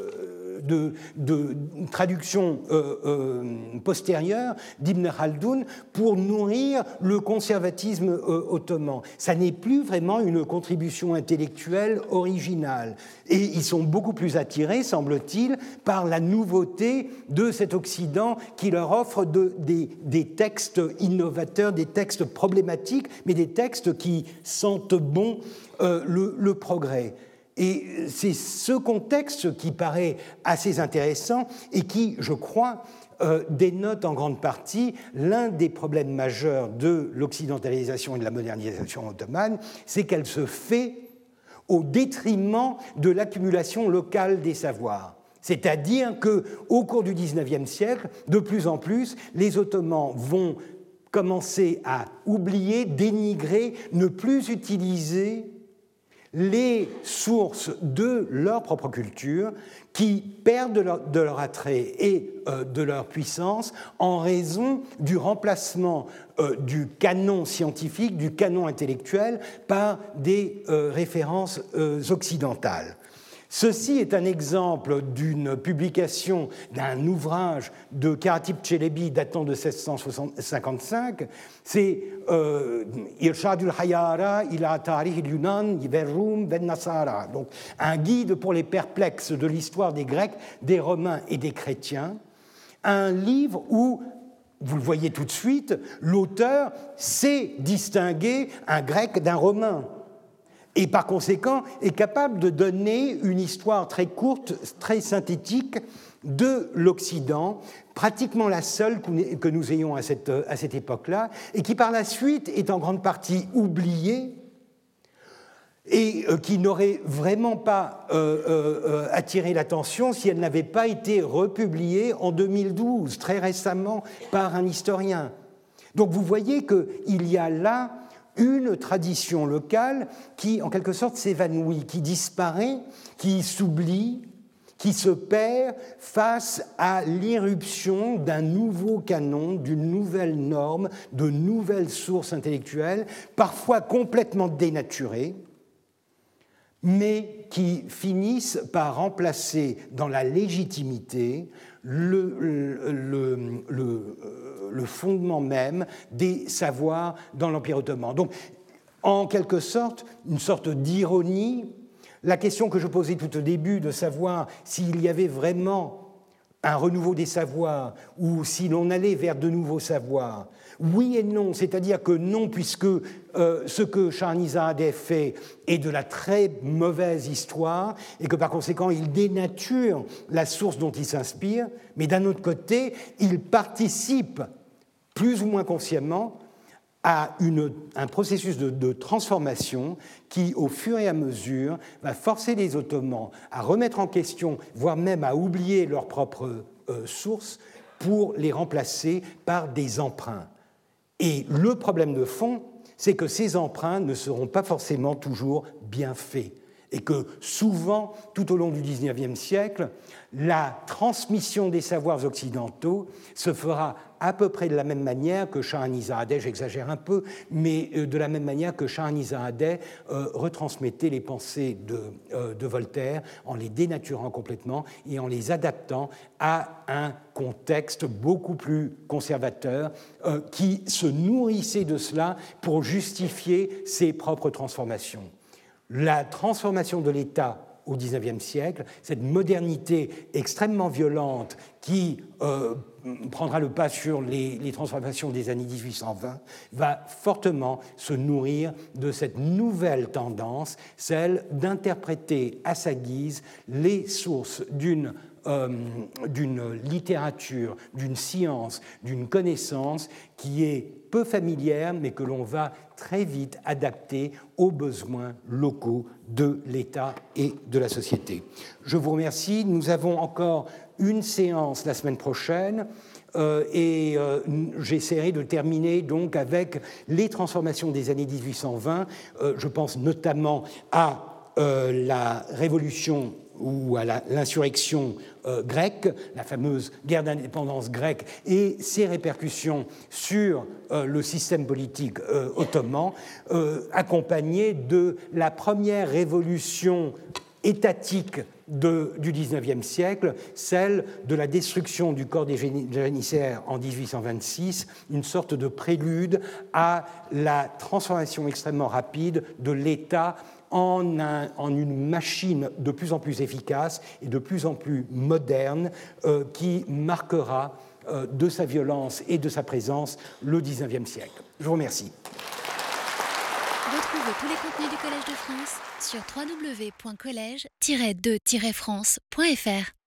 de, traduction euh, euh, postérieure d'Ibn Khaldoun pour nourrir le conservatisme euh, ottoman. Ça n'est plus vraiment une contribution intellectuelle originale. Et ils sont beaucoup plus attirés, semble-t-il, par la nouveauté de cet Occident qui leur offre des, textes innovateurs, des textes problématiques, mais des textes qui sentent bon le progrès. Et c'est ce contexte qui paraît assez intéressant et qui, je crois, euh, dénote en grande partie l'un des problèmes majeurs de l'occidentalisation et de la modernisation ottomane, c'est qu'elle se fait au détriment de l'accumulation locale des savoirs. C'est-à-dire que, au cours du XIXe siècle, de plus en plus, les Ottomans vont commencer à oublier, dénigrer, ne plus utiliser les sources de leur propre culture qui perdent de leur, attrait et euh, de leur puissance en raison du remplacement euh, du canon scientifique, du canon intellectuel par des euh, références occidentales. Ceci est un exemple d'une publication d'un ouvrage de Karatip Chelebi datant de 1655. C'est euh, Irshadul Hayara ila Tarih Yunan Verum Ben Nasara. Donc un guide pour les perplexes de l'histoire des Grecs, des Romains et des chrétiens. Un livre où vous le voyez tout de suite, l'auteur sait distinguer un grec d'un romain et par conséquent est capable de donner une histoire très courte, très synthétique de l'Occident, pratiquement la seule que nous ayons à cette, à cette époque-là, et qui par la suite est en grande partie oubliée et euh, qui n'aurait vraiment pas euh, euh, attiré l'attention si elle n'avait pas été republiée en 2012, très récemment, par un historien. Donc vous voyez qu'il y a là une tradition locale qui, en quelque sorte, s'évanouit, qui disparaît, qui s'oublie, qui se perd face à l'irruption d'un nouveau canon, d'une nouvelle norme, de nouvelles sources intellectuelles, parfois complètement dénaturées, mais qui finissent par remplacer dans la légitimité le, le, fondement même des savoirs dans l'Empire ottoman. Donc, en quelque sorte, une sorte d'ironie, la question que je posais tout au début de savoir s'il y avait vraiment un renouveau des savoirs ou si l'on allait vers de nouveaux savoirs, oui et non, c'est-à-dire que non, puisque euh, ce que Charnizadeh fait est de la très mauvaise histoire et que par conséquent il dénature la source dont il s'inspire, mais d'un autre côté, il participe plus ou moins consciemment à un processus de, transformation qui, au fur et à mesure, va forcer les Ottomans à remettre en question, voire même à oublier leurs propres euh, sources, pour les remplacer par des emprunts. Et le problème de fond, c'est que ces emprunts ne seront pas forcément toujours bien faits. Et que souvent, tout au long du XIXe siècle, la transmission des savoirs occidentaux se fera à peu près de la même manière que Shahanizadeh, j'exagère un peu, mais euh, de la même manière que Shahanizadeh euh, retransmettait les pensées euh, de, Voltaire en les dénaturant complètement et en les adaptant à un contexte beaucoup plus conservateur qui se nourrissait de cela pour justifier ses propres transformations. La transformation de l'État au XIXe siècle, cette modernité extrêmement violente qui euh, prendra le pas sur les, transformations des années 1820, va fortement se nourrir de cette nouvelle tendance, celle d'interpréter à sa guise les sources d'une euh, d'une littérature, d'une science, d'une connaissance qui est peu familière, mais que l'on va très vite adapter aux besoins locaux de l'État et de la société. Je vous remercie. Nous avons encore une séance la semaine prochaine. Euh, et euh, j'essaierai de terminer donc avec les transformations des années 1820. Euh, je pense notamment à la révolution ou à l'insurrection euh, grecque, la fameuse guerre d'indépendance grecque, et ses répercussions sur euh, le système politique euh, ottoman, accompagnées de la première révolution étatique du XIXe siècle, celle de la destruction du corps des janissaires en 1826, une sorte de prélude à la transformation extrêmement rapide de l'État en, une machine de plus en plus efficace et de plus en plus moderne euh, qui marquera euh, de sa violence et de sa présence le XIXe siècle. Je vous remercie. Retrouvez tous les contenus du Collège de France sur www.colège-2-france.fr.